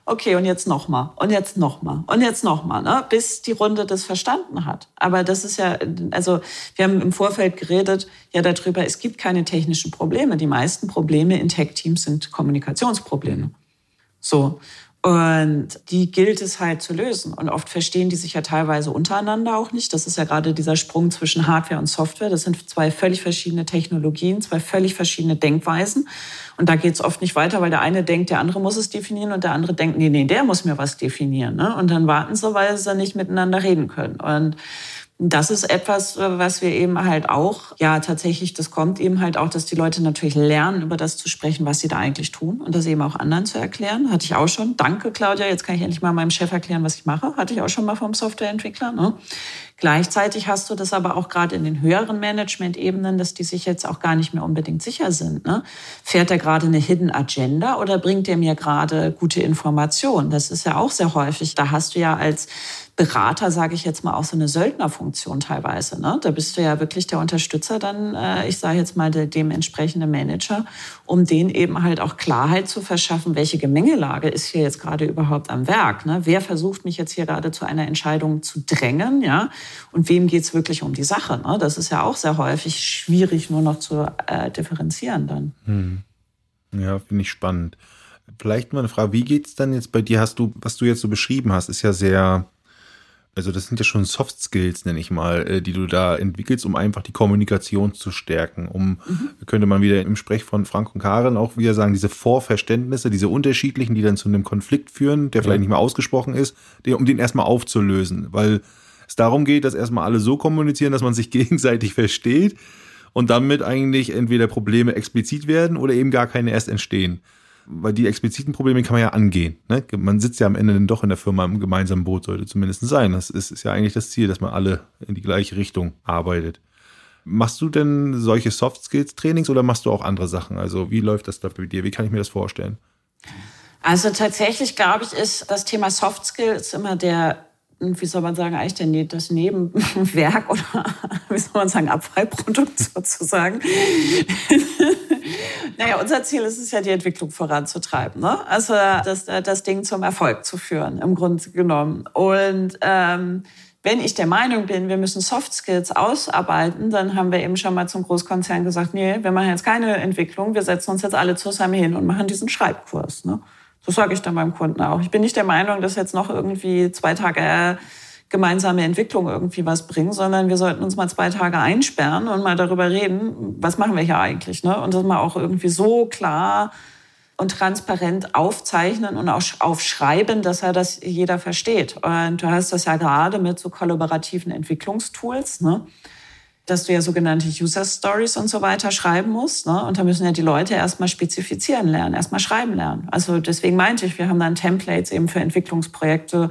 okay, und jetzt nochmal und jetzt nochmal und jetzt nochmal, ne? bis die Runde das verstanden hat. Aber das ist ja, also wir haben im Vorfeld geredet ja darüber, es gibt keine technischen Probleme. Die meisten Probleme in Tech-Teams sind Kommunikationsprobleme. So. Und die gilt es halt zu lösen. Und oft verstehen die sich ja teilweise untereinander auch nicht. Das ist ja gerade dieser Sprung zwischen Hardware und Software. Das sind zwei völlig verschiedene Technologien, zwei völlig verschiedene Denkweisen. Und da geht es oft nicht weiter, weil der eine denkt, der andere muss es definieren und der andere denkt, nee, nee, der muss mir was definieren. Ne? Und dann warten sie, weil sie nicht miteinander reden können. Und das ist etwas, was wir eben halt auch, ja, tatsächlich, das kommt eben halt auch, dass die Leute natürlich lernen, über das zu sprechen, was sie da eigentlich tun und das eben auch anderen zu erklären. Hatte ich auch schon. Danke, Claudia. Jetzt kann ich endlich mal meinem Chef erklären, was ich mache. Hatte ich auch schon mal vom Softwareentwickler. Ne? Gleichzeitig hast du das aber auch gerade in den höheren Management-Ebenen, dass die sich jetzt auch gar nicht mehr unbedingt sicher sind. Ne? Fährt er gerade eine Hidden Agenda oder bringt er mir gerade gute Informationen? Das ist ja auch sehr häufig. Da hast du ja als Berater, sage ich jetzt mal, auch so eine Söldnerfunktion teilweise. Ne? Da bist du ja wirklich der Unterstützer dann, äh, ich sage jetzt mal, der dementsprechende Manager, um denen eben halt auch Klarheit zu verschaffen, welche Gemengelage ist hier jetzt gerade überhaupt am Werk. Ne? Wer versucht mich jetzt hier gerade zu einer Entscheidung zu drängen, ja? Und wem geht es wirklich um die Sache? Ne? Das ist ja auch sehr häufig schwierig nur noch zu äh, differenzieren dann. Hm. Ja, finde ich spannend. Vielleicht mal eine Frage, wie geht es dann jetzt bei dir? Hast du, was du jetzt so beschrieben hast, ist ja sehr also das sind ja schon Soft Skills, nenne ich mal, äh, die du da entwickelst, um einfach die Kommunikation zu stärken. Um, mhm. könnte man wieder im Sprech von Frank und Karen auch wieder sagen, diese Vorverständnisse, diese unterschiedlichen, die dann zu einem Konflikt führen, der vielleicht ja. nicht mehr ausgesprochen ist, um den erstmal aufzulösen. Weil es darum geht, dass erstmal alle so kommunizieren, dass man sich gegenseitig versteht und damit eigentlich entweder Probleme explizit werden oder eben gar keine erst entstehen weil die expliziten Probleme kann man ja angehen. Ne? Man sitzt ja am Ende dann doch in der Firma im gemeinsamen Boot, sollte zumindest sein. Das ist, ist ja eigentlich das Ziel, dass man alle in die gleiche Richtung arbeitet. Machst du denn solche Soft Skills Trainings oder machst du auch andere Sachen? Also wie läuft das da bei dir? Wie kann ich mir das vorstellen? Also tatsächlich glaube ich, ist das Thema Soft Skills immer der wie soll man sagen, eigentlich der, das Nebenwerk oder wie soll man sagen, Abfallprodukt sozusagen. naja, unser Ziel ist es ja, die Entwicklung voranzutreiben. Ne? Also das, das Ding zum Erfolg zu führen, im Grunde genommen. Und ähm, wenn ich der Meinung bin, wir müssen Soft Skills ausarbeiten, dann haben wir eben schon mal zum Großkonzern gesagt, nee, wir machen jetzt keine Entwicklung, wir setzen uns jetzt alle zusammen hin und machen diesen Schreibkurs. Ne? Das sage ich dann beim Kunden auch. Ich bin nicht der Meinung, dass jetzt noch irgendwie zwei Tage äh, gemeinsame Entwicklung irgendwie was bringen, sondern wir sollten uns mal zwei Tage einsperren und mal darüber reden, was machen wir hier eigentlich. Ne? Und das mal auch irgendwie so klar und transparent aufzeichnen und auch aufschreiben, dass er das jeder versteht. Und du hast das ja gerade mit so kollaborativen Entwicklungstools. Ne? Dass du ja sogenannte User Stories und so weiter schreiben musst. Ne? Und da müssen ja die Leute erstmal spezifizieren lernen, erstmal schreiben lernen. Also deswegen meinte ich, wir haben dann Templates eben für Entwicklungsprojekte,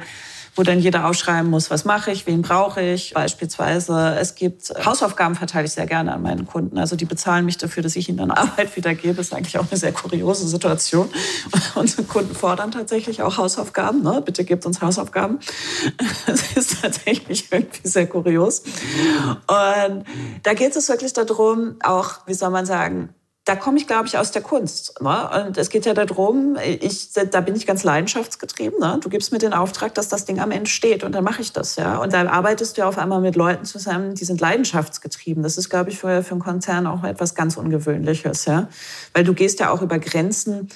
wo dann jeder aufschreiben muss, was mache ich, wen brauche ich. Beispielsweise, es gibt Hausaufgaben, verteile ich sehr gerne an meinen Kunden. Also die bezahlen mich dafür, dass ich ihnen dann Arbeit wiedergebe. Das ist eigentlich auch eine sehr kuriose Situation. Unsere Kunden fordern tatsächlich auch Hausaufgaben. Ne? Bitte gebt uns Hausaufgaben. Das ist tatsächlich irgendwie sehr kurios. Und da geht es wirklich darum, auch, wie soll man sagen, da komme ich, glaube ich, aus der Kunst. Ne? Und es geht ja darum, ich, da bin ich ganz leidenschaftsgetrieben. Ne? Du gibst mir den Auftrag, dass das Ding am Ende steht und dann mache ich das. ja. Und dann arbeitest du auf einmal mit Leuten zusammen, die sind leidenschaftsgetrieben. Das ist, glaube ich, für, für einen Konzern auch etwas ganz Ungewöhnliches. ja. Weil du gehst ja auch über Grenzen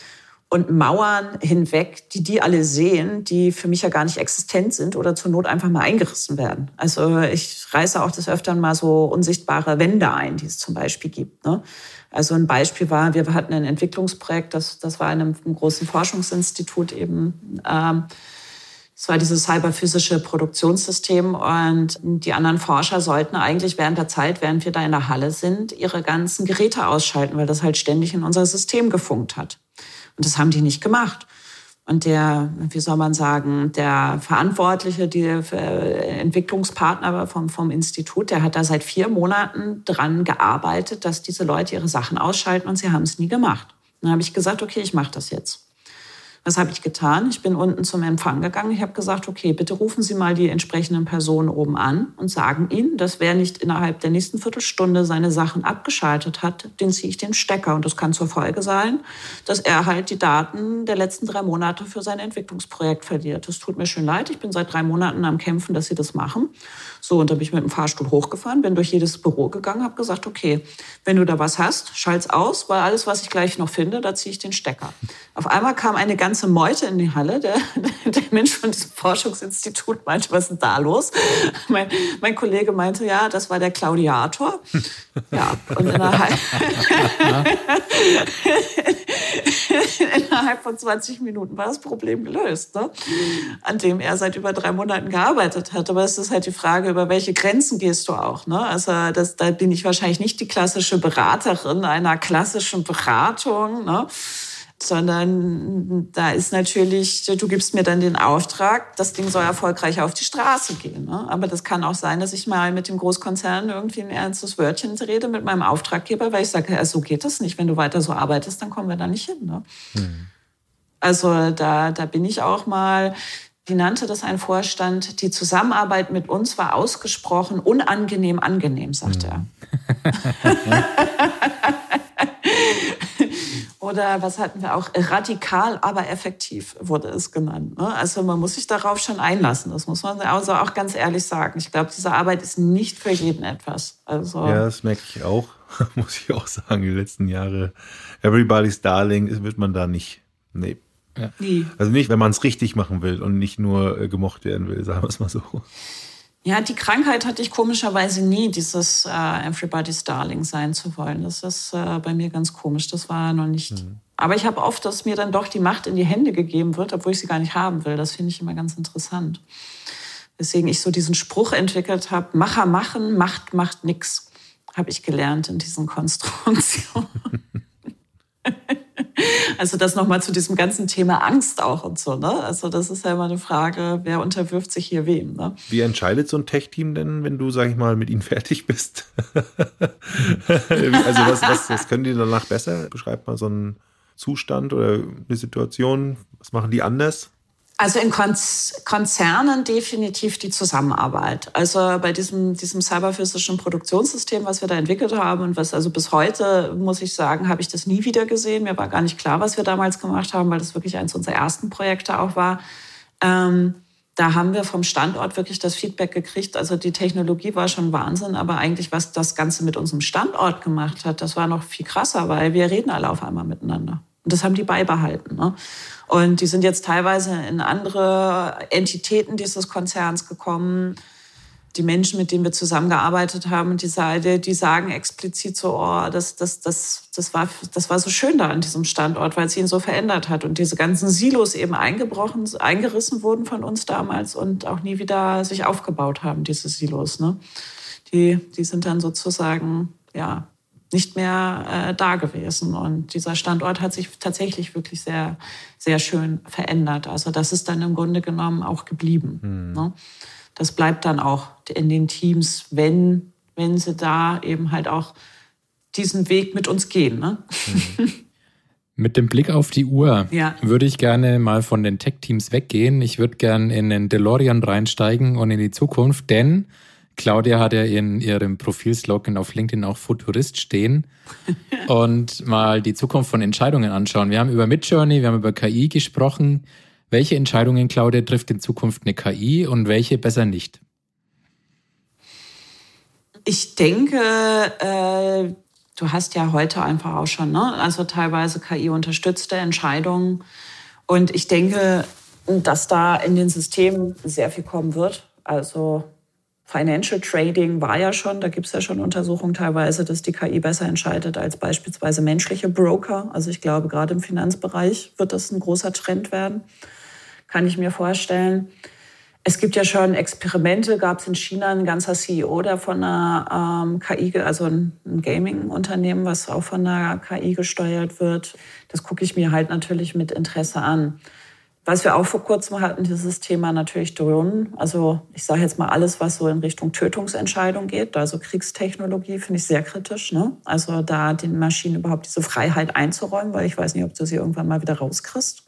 und Mauern hinweg, die die alle sehen, die für mich ja gar nicht existent sind oder zur Not einfach mal eingerissen werden. Also ich reiße auch des Öfteren mal so unsichtbare Wände ein, die es zum Beispiel gibt. Ne? Also ein Beispiel war, wir hatten ein Entwicklungsprojekt, das, das war in einem, einem großen Forschungsinstitut eben. Ähm, es war dieses cyberphysische Produktionssystem und die anderen Forscher sollten eigentlich während der Zeit, während wir da in der Halle sind, ihre ganzen Geräte ausschalten, weil das halt ständig in unser System gefunkt hat. Und das haben die nicht gemacht. Und der, wie soll man sagen, der Verantwortliche, der Entwicklungspartner vom, vom Institut, der hat da seit vier Monaten dran gearbeitet, dass diese Leute ihre Sachen ausschalten und sie haben es nie gemacht. Dann habe ich gesagt, okay, ich mache das jetzt. Was habe ich getan? Ich bin unten zum Empfang gegangen. Ich habe gesagt, okay, bitte rufen Sie mal die entsprechenden Personen oben an und sagen ihnen, dass wer nicht innerhalb der nächsten Viertelstunde seine Sachen abgeschaltet hat, den ziehe ich den Stecker. Und das kann zur Folge sein, dass er halt die Daten der letzten drei Monate für sein Entwicklungsprojekt verliert. Das tut mir schön leid. Ich bin seit drei Monaten am Kämpfen, dass Sie das machen. So, und da bin ich mit dem Fahrstuhl hochgefahren, bin durch jedes Büro gegangen, habe gesagt, okay, wenn du da was hast, schalt's aus, weil alles, was ich gleich noch finde, da ziehe ich den Stecker. Auf einmal kam eine ganze Meute in die Halle. Der, der Mensch von diesem Forschungsinstitut meinte, was ist denn da los? Mein, mein Kollege meinte, ja, das war der Claudiator. Ja, und innerhalb, innerhalb von 20 Minuten war das Problem gelöst, ne? an dem er seit über drei Monaten gearbeitet hat. Aber es ist halt die Frage, über welche Grenzen gehst du auch. Ne? Also das, da bin ich wahrscheinlich nicht die klassische Beraterin einer klassischen Beratung. Ne? Sondern da ist natürlich, du gibst mir dann den Auftrag, das Ding soll erfolgreich auf die Straße gehen. Ne? Aber das kann auch sein, dass ich mal mit dem Großkonzern irgendwie ein ernstes Wörtchen rede mit meinem Auftraggeber, weil ich sage, ja, so geht das nicht. Wenn du weiter so arbeitest, dann kommen wir da nicht hin. Ne? Mhm. Also da, da bin ich auch mal, wie nannte das ein Vorstand, die Zusammenarbeit mit uns war ausgesprochen unangenehm angenehm, sagt mhm. er. Oder was hatten wir auch? Radikal, aber effektiv wurde es genannt. Ne? Also man muss sich darauf schon einlassen. Das muss man also auch ganz ehrlich sagen. Ich glaube, diese Arbeit ist nicht für jeden etwas. Also ja, das merke ich auch. muss ich auch sagen. Die letzten Jahre, Everybody's Darling wird man da nicht. Nee. Ja. Nie. Also nicht, wenn man es richtig machen will und nicht nur äh, gemocht werden will, sagen wir es mal so. Ja, die Krankheit hatte ich komischerweise nie, dieses äh, Everybody's Darling sein zu wollen. Das ist äh, bei mir ganz komisch. Das war noch nicht. Mhm. Aber ich habe oft, dass mir dann doch die Macht in die Hände gegeben wird, obwohl ich sie gar nicht haben will. Das finde ich immer ganz interessant. Weswegen ich so diesen Spruch entwickelt habe: Macher machen, Macht macht nix. Habe ich gelernt in diesen Konstruktionen. Also das nochmal zu diesem ganzen Thema Angst auch und so. Ne? Also das ist ja immer eine Frage, wer unterwirft sich hier wem. Ne? Wie entscheidet so ein Tech-Team denn, wenn du, sag ich mal, mit ihnen fertig bist? also was, was, was können die danach besser? Beschreibt mal so einen Zustand oder eine Situation. Was machen die anders? Also in Konzernen definitiv die Zusammenarbeit. Also bei diesem, diesem cyberphysischen Produktionssystem, was wir da entwickelt haben und was also bis heute, muss ich sagen, habe ich das nie wieder gesehen. Mir war gar nicht klar, was wir damals gemacht haben, weil das wirklich eines unserer ersten Projekte auch war. Ähm, da haben wir vom Standort wirklich das Feedback gekriegt. Also die Technologie war schon Wahnsinn, aber eigentlich, was das Ganze mit unserem Standort gemacht hat, das war noch viel krasser, weil wir reden alle auf einmal miteinander. Und das haben die beibehalten. Ne? Und die sind jetzt teilweise in andere Entitäten dieses Konzerns gekommen. Die Menschen, mit denen wir zusammengearbeitet haben, die, die sagen explizit so, oh, das, das, das, das, war, das war so schön da an diesem Standort, weil es ihn so verändert hat. Und diese ganzen Silos eben eingebrochen, eingerissen wurden von uns damals und auch nie wieder sich aufgebaut haben, diese Silos. Ne? Die, die sind dann sozusagen ja nicht mehr äh, da gewesen. Und dieser Standort hat sich tatsächlich wirklich sehr, sehr schön verändert. Also das ist dann im Grunde genommen auch geblieben. Mhm. Ne? Das bleibt dann auch in den Teams, wenn, wenn sie da eben halt auch diesen Weg mit uns gehen. Ne? Mhm. Mit dem Blick auf die Uhr ja. würde ich gerne mal von den Tech-Teams weggehen. Ich würde gerne in den DeLorean reinsteigen und in die Zukunft, denn Claudia hat ja in ihrem Profilslogan auf LinkedIn auch Futurist stehen und mal die Zukunft von Entscheidungen anschauen. Wir haben über Midjourney, wir haben über KI gesprochen. Welche Entscheidungen, Claudia, trifft in Zukunft eine KI und welche besser nicht? Ich denke, äh, du hast ja heute einfach auch schon, ne? also teilweise KI-unterstützte Entscheidungen. Und ich denke, dass da in den Systemen sehr viel kommen wird. Also Financial Trading war ja schon, da gibt es ja schon Untersuchungen teilweise, dass die KI besser entscheidet als beispielsweise menschliche Broker. Also ich glaube, gerade im Finanzbereich wird das ein großer Trend werden, kann ich mir vorstellen. Es gibt ja schon Experimente, gab es in China ein ganzer CEO, der von einer ähm, KI, also ein, Gaming-Unternehmen, was auch von einer KI gesteuert wird. Das gucke ich mir halt natürlich mit Interesse an. Was wir auch vor kurzem hatten, dieses Thema natürlich Drohnen. Also ich sage jetzt mal alles, was so in Richtung Tötungsentscheidung geht. Also Kriegstechnologie finde ich sehr kritisch. Ne? Also da den Maschinen überhaupt diese Freiheit einzuräumen, weil ich weiß nicht, ob du sie irgendwann mal wieder rauskriegst,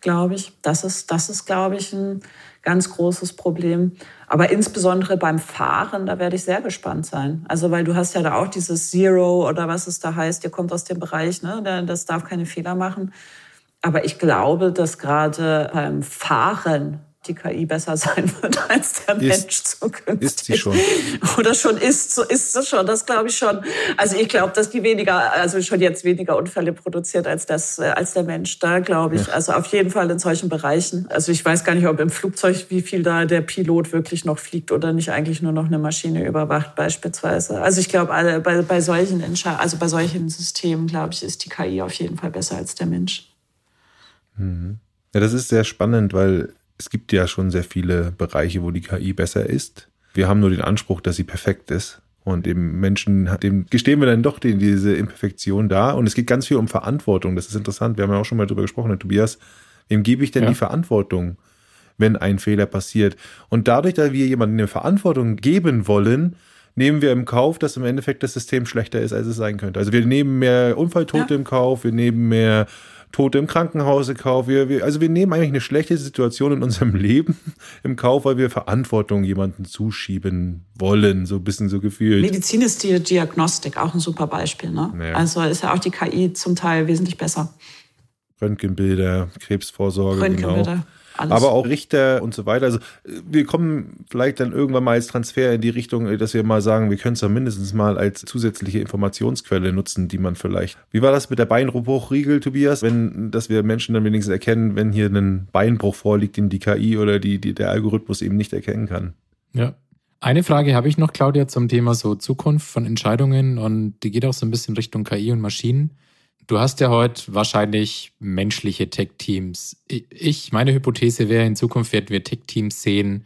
glaube ich. Das ist, das ist, glaube ich, ein ganz großes Problem. Aber insbesondere beim Fahren, da werde ich sehr gespannt sein. Also weil du hast ja da auch dieses Zero oder was es da heißt, ihr kommt aus dem Bereich, ne? das darf keine Fehler machen. Aber ich glaube, dass gerade beim Fahren die KI besser sein wird als der ist, Mensch zukünftig. Ist sie schon. Oder schon ist, so ist sie schon, das glaube ich schon. Also ich glaube, dass die weniger, also schon jetzt weniger Unfälle produziert als das, äh, als der Mensch. Da glaube ich. Ja. Also auf jeden Fall in solchen Bereichen. Also ich weiß gar nicht, ob im Flugzeug, wie viel da der Pilot wirklich noch fliegt oder nicht eigentlich nur noch eine Maschine überwacht beispielsweise. Also ich glaube, bei, bei solchen, also bei solchen Systemen, glaube ich, ist die KI auf jeden Fall besser als der Mensch. Ja, das ist sehr spannend, weil es gibt ja schon sehr viele Bereiche, wo die KI besser ist. Wir haben nur den Anspruch, dass sie perfekt ist. Und dem Menschen, dem gestehen wir dann doch diese Imperfektion da. Und es geht ganz viel um Verantwortung. Das ist interessant. Wir haben ja auch schon mal darüber gesprochen, Tobias. Wem gebe ich denn ja. die Verantwortung, wenn ein Fehler passiert? Und dadurch, dass wir jemandem eine Verantwortung geben wollen, nehmen wir im Kauf, dass im Endeffekt das System schlechter ist, als es sein könnte. Also wir nehmen mehr Unfalltote ja. im Kauf, wir nehmen mehr Tote im Krankenhaus in Kauf. Wir, wir, also wir nehmen eigentlich eine schlechte Situation in unserem Leben im Kauf, weil wir Verantwortung jemandem zuschieben wollen, so ein bisschen so gefühlt. Medizin ist die Diagnostik, auch ein super Beispiel. Ne? Ja. Also ist ja auch die KI zum Teil wesentlich besser. Röntgenbilder, Krebsvorsorge, Röntgenbilder. genau. Alles. Aber auch Richter und so weiter. Also wir kommen vielleicht dann irgendwann mal als Transfer in die Richtung, dass wir mal sagen, wir können es ja mindestens mal als zusätzliche Informationsquelle nutzen, die man vielleicht. Wie war das mit der Beinbruchriegel, Tobias? Wenn, dass wir Menschen dann wenigstens erkennen, wenn hier ein Beinbruch vorliegt, den die KI oder die, die der Algorithmus eben nicht erkennen kann. Ja. Eine Frage habe ich noch, Claudia, zum Thema so Zukunft von Entscheidungen und die geht auch so ein bisschen Richtung KI und Maschinen. Du hast ja heute wahrscheinlich menschliche Tech-Teams. Ich, meine Hypothese wäre, in Zukunft werden wir Tech-Teams sehen,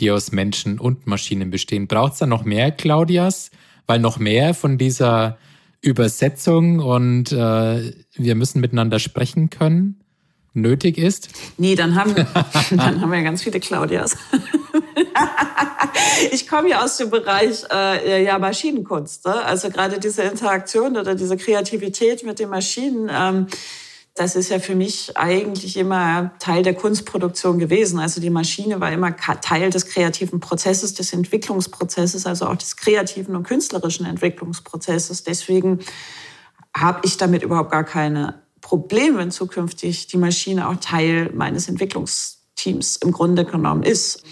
die aus Menschen und Maschinen bestehen. Braucht es da noch mehr, Claudias? Weil noch mehr von dieser Übersetzung und äh, wir müssen miteinander sprechen können nötig ist? Nee, dann haben, dann haben wir ganz viele Claudias. ich komme ja aus dem Bereich äh, ja, Maschinenkunst. Ne? Also gerade diese Interaktion oder diese Kreativität mit den Maschinen. Ähm, das ist ja für mich eigentlich immer Teil der Kunstproduktion gewesen. Also die Maschine war immer Teil des kreativen Prozesses, des Entwicklungsprozesses, also auch des kreativen und künstlerischen Entwicklungsprozesses. Deswegen habe ich damit überhaupt gar keine Probleme, wenn zukünftig die Maschine auch Teil meines Entwicklungsteams im Grunde genommen ist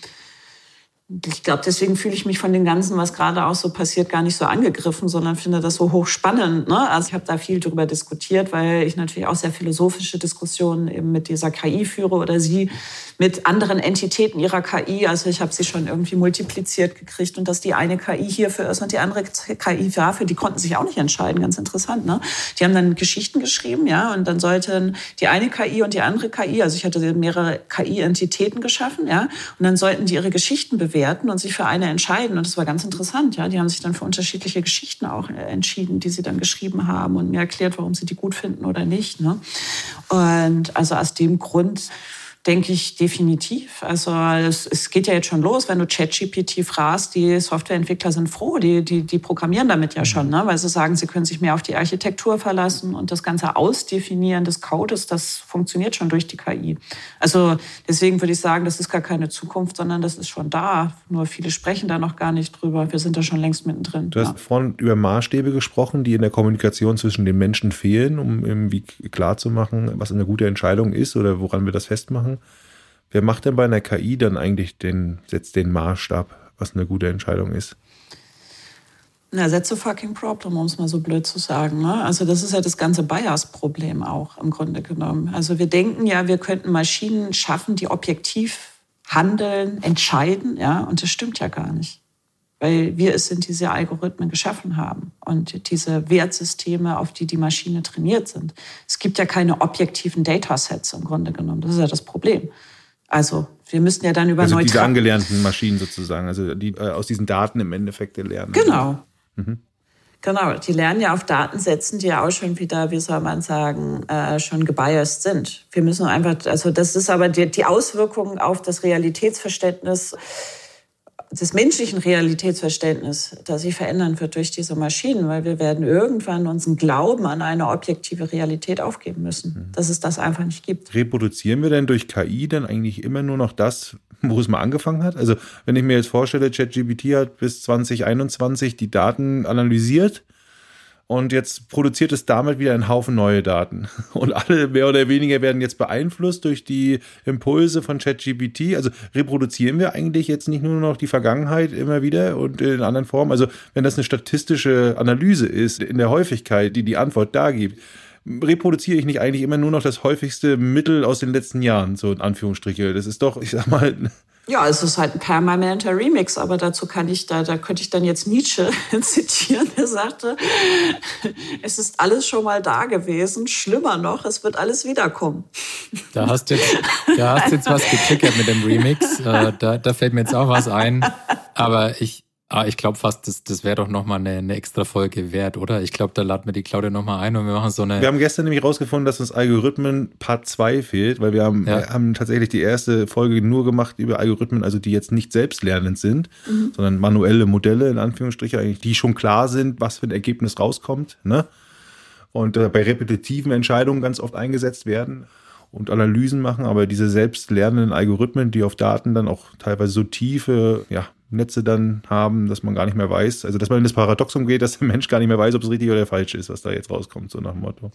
ich glaube, deswegen fühle ich mich von dem Ganzen, was gerade auch so passiert, gar nicht so angegriffen, sondern finde das so hochspannend. Ne? Also ich habe da viel darüber diskutiert, weil ich natürlich auch sehr philosophische Diskussionen eben mit dieser KI führe oder sie mit anderen Entitäten ihrer KI. Also ich habe sie schon irgendwie multipliziert gekriegt und dass die eine KI hierfür ist und die andere KI dafür, die konnten sich auch nicht entscheiden. Ganz interessant, ne? Die haben dann Geschichten geschrieben, ja, und dann sollten die eine KI und die andere KI, also ich hatte mehrere KI-Entitäten geschaffen, ja, und dann sollten die ihre Geschichten bewerten und sich für eine entscheiden. Und das war ganz interessant, ja. Die haben sich dann für unterschiedliche Geschichten auch äh, entschieden, die sie dann geschrieben haben und mir erklärt, warum sie die gut finden oder nicht. Ne? Und also aus dem Grund denke ich definitiv. Also es, es, geht ja jetzt schon los, wenn du ChatGPT fragst, die Softwareentwickler sind froh, die, die, die programmieren damit ja mhm. schon, ne? weil sie sagen, sie können sich mehr auf die Architektur verlassen und das ganze Ausdefinieren des Codes, das funktioniert schon durch die KI. Also deswegen würde ich sagen, das ist gar keine Zukunft, sondern das ist schon da. Nur viele sprechen da noch gar nicht drüber. Wir sind da schon längst mittendrin. Du hast ja. vorhin über Maßstäbe gesprochen, die in der Kommunikation zwischen den Menschen fehlen, um irgendwie klarzumachen, was eine gute Entscheidung ist oder woran wir das festmachen. Wer macht denn bei einer KI dann eigentlich den, setzt den Maßstab, was eine gute Entscheidung ist? Na, that's a fucking problem, um es mal so blöd zu sagen. Ne? Also das ist ja das ganze Bias-Problem auch im Grunde genommen. Also wir denken ja, wir könnten Maschinen schaffen, die objektiv handeln, entscheiden, ja, und das stimmt ja gar nicht. Weil wir es sind, diese Algorithmen geschaffen haben und diese Wertsysteme, auf die die Maschine trainiert sind. Es gibt ja keine objektiven Datasets im Grunde genommen. Das ist ja das Problem. Also wir müssten ja dann über also diese angelernten Maschinen sozusagen, also die äh, aus diesen Daten im Endeffekt lernen. Genau. Mhm. Genau, die lernen ja auf Datensätzen, die ja auch schon wieder, wie soll man sagen, äh, schon gebiased sind. Wir müssen einfach, also das ist aber die, die Auswirkungen auf das Realitätsverständnis des menschlichen Realitätsverständnisses, das sich verändern wird durch diese Maschinen, weil wir werden irgendwann unseren Glauben an eine objektive Realität aufgeben müssen, mhm. dass es das einfach nicht gibt. Reproduzieren wir denn durch KI dann eigentlich immer nur noch das, wo es mal angefangen hat? Also wenn ich mir jetzt vorstelle, ChatGPT hat bis 2021 die Daten analysiert und jetzt produziert es damit wieder einen Haufen neue Daten. Und alle mehr oder weniger werden jetzt beeinflusst durch die Impulse von ChatGPT. Also reproduzieren wir eigentlich jetzt nicht nur noch die Vergangenheit immer wieder und in anderen Formen. Also wenn das eine statistische Analyse ist in der Häufigkeit, die die Antwort da gibt, reproduziere ich nicht eigentlich immer nur noch das häufigste Mittel aus den letzten Jahren, so in Anführungsstriche. Das ist doch, ich sag mal, ja, es ist halt ein permanenter Remix, aber dazu kann ich da, da könnte ich dann jetzt Nietzsche zitieren, der sagte, es ist alles schon mal da gewesen, schlimmer noch, es wird alles wiederkommen. Da hast du jetzt, da hast jetzt was getriggert mit dem Remix, äh, da, da fällt mir jetzt auch was ein, aber ich, Ah, ich glaube fast, das, das wäre doch nochmal eine, eine extra Folge wert, oder? Ich glaube, da laden wir die Claudia nochmal ein und wir machen so eine. Wir haben gestern nämlich rausgefunden, dass uns Algorithmen Part 2 fehlt, weil wir haben, ja. wir haben tatsächlich die erste Folge nur gemacht über Algorithmen, also die jetzt nicht selbstlernend sind, mhm. sondern manuelle Modelle, in Anführungsstrichen, eigentlich, die schon klar sind, was für ein Ergebnis rauskommt, ne? Und äh, bei repetitiven Entscheidungen ganz oft eingesetzt werden und Analysen machen, aber diese selbstlernenden Algorithmen, die auf Daten dann auch teilweise so tiefe, ja, Netze dann haben, dass man gar nicht mehr weiß, also dass man in das Paradoxum geht, dass der Mensch gar nicht mehr weiß, ob es richtig oder falsch ist, was da jetzt rauskommt, so nach dem Motto.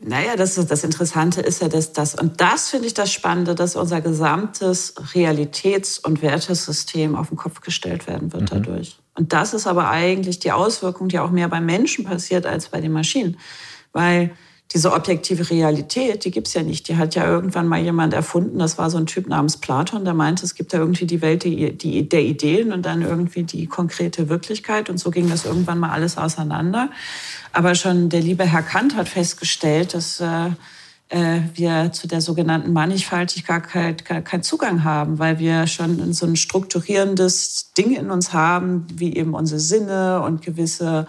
Naja, das, das Interessante ist ja, dass das, und das finde ich das Spannende, dass unser gesamtes Realitäts- und Wertesystem auf den Kopf gestellt werden wird mhm. dadurch. Und das ist aber eigentlich die Auswirkung, die auch mehr beim Menschen passiert als bei den Maschinen. Weil diese objektive Realität, die gibt's ja nicht. Die hat ja irgendwann mal jemand erfunden. Das war so ein Typ namens Platon, der meinte, es gibt ja irgendwie die Welt die, die, der Ideen und dann irgendwie die konkrete Wirklichkeit. Und so ging das irgendwann mal alles auseinander. Aber schon der liebe Herr Kant hat festgestellt, dass äh, äh wir zu der sogenannten Mannigfaltigkeit keinen Zugang haben, weil wir schon so ein strukturierendes Ding in uns haben, wie eben unsere Sinne und gewisse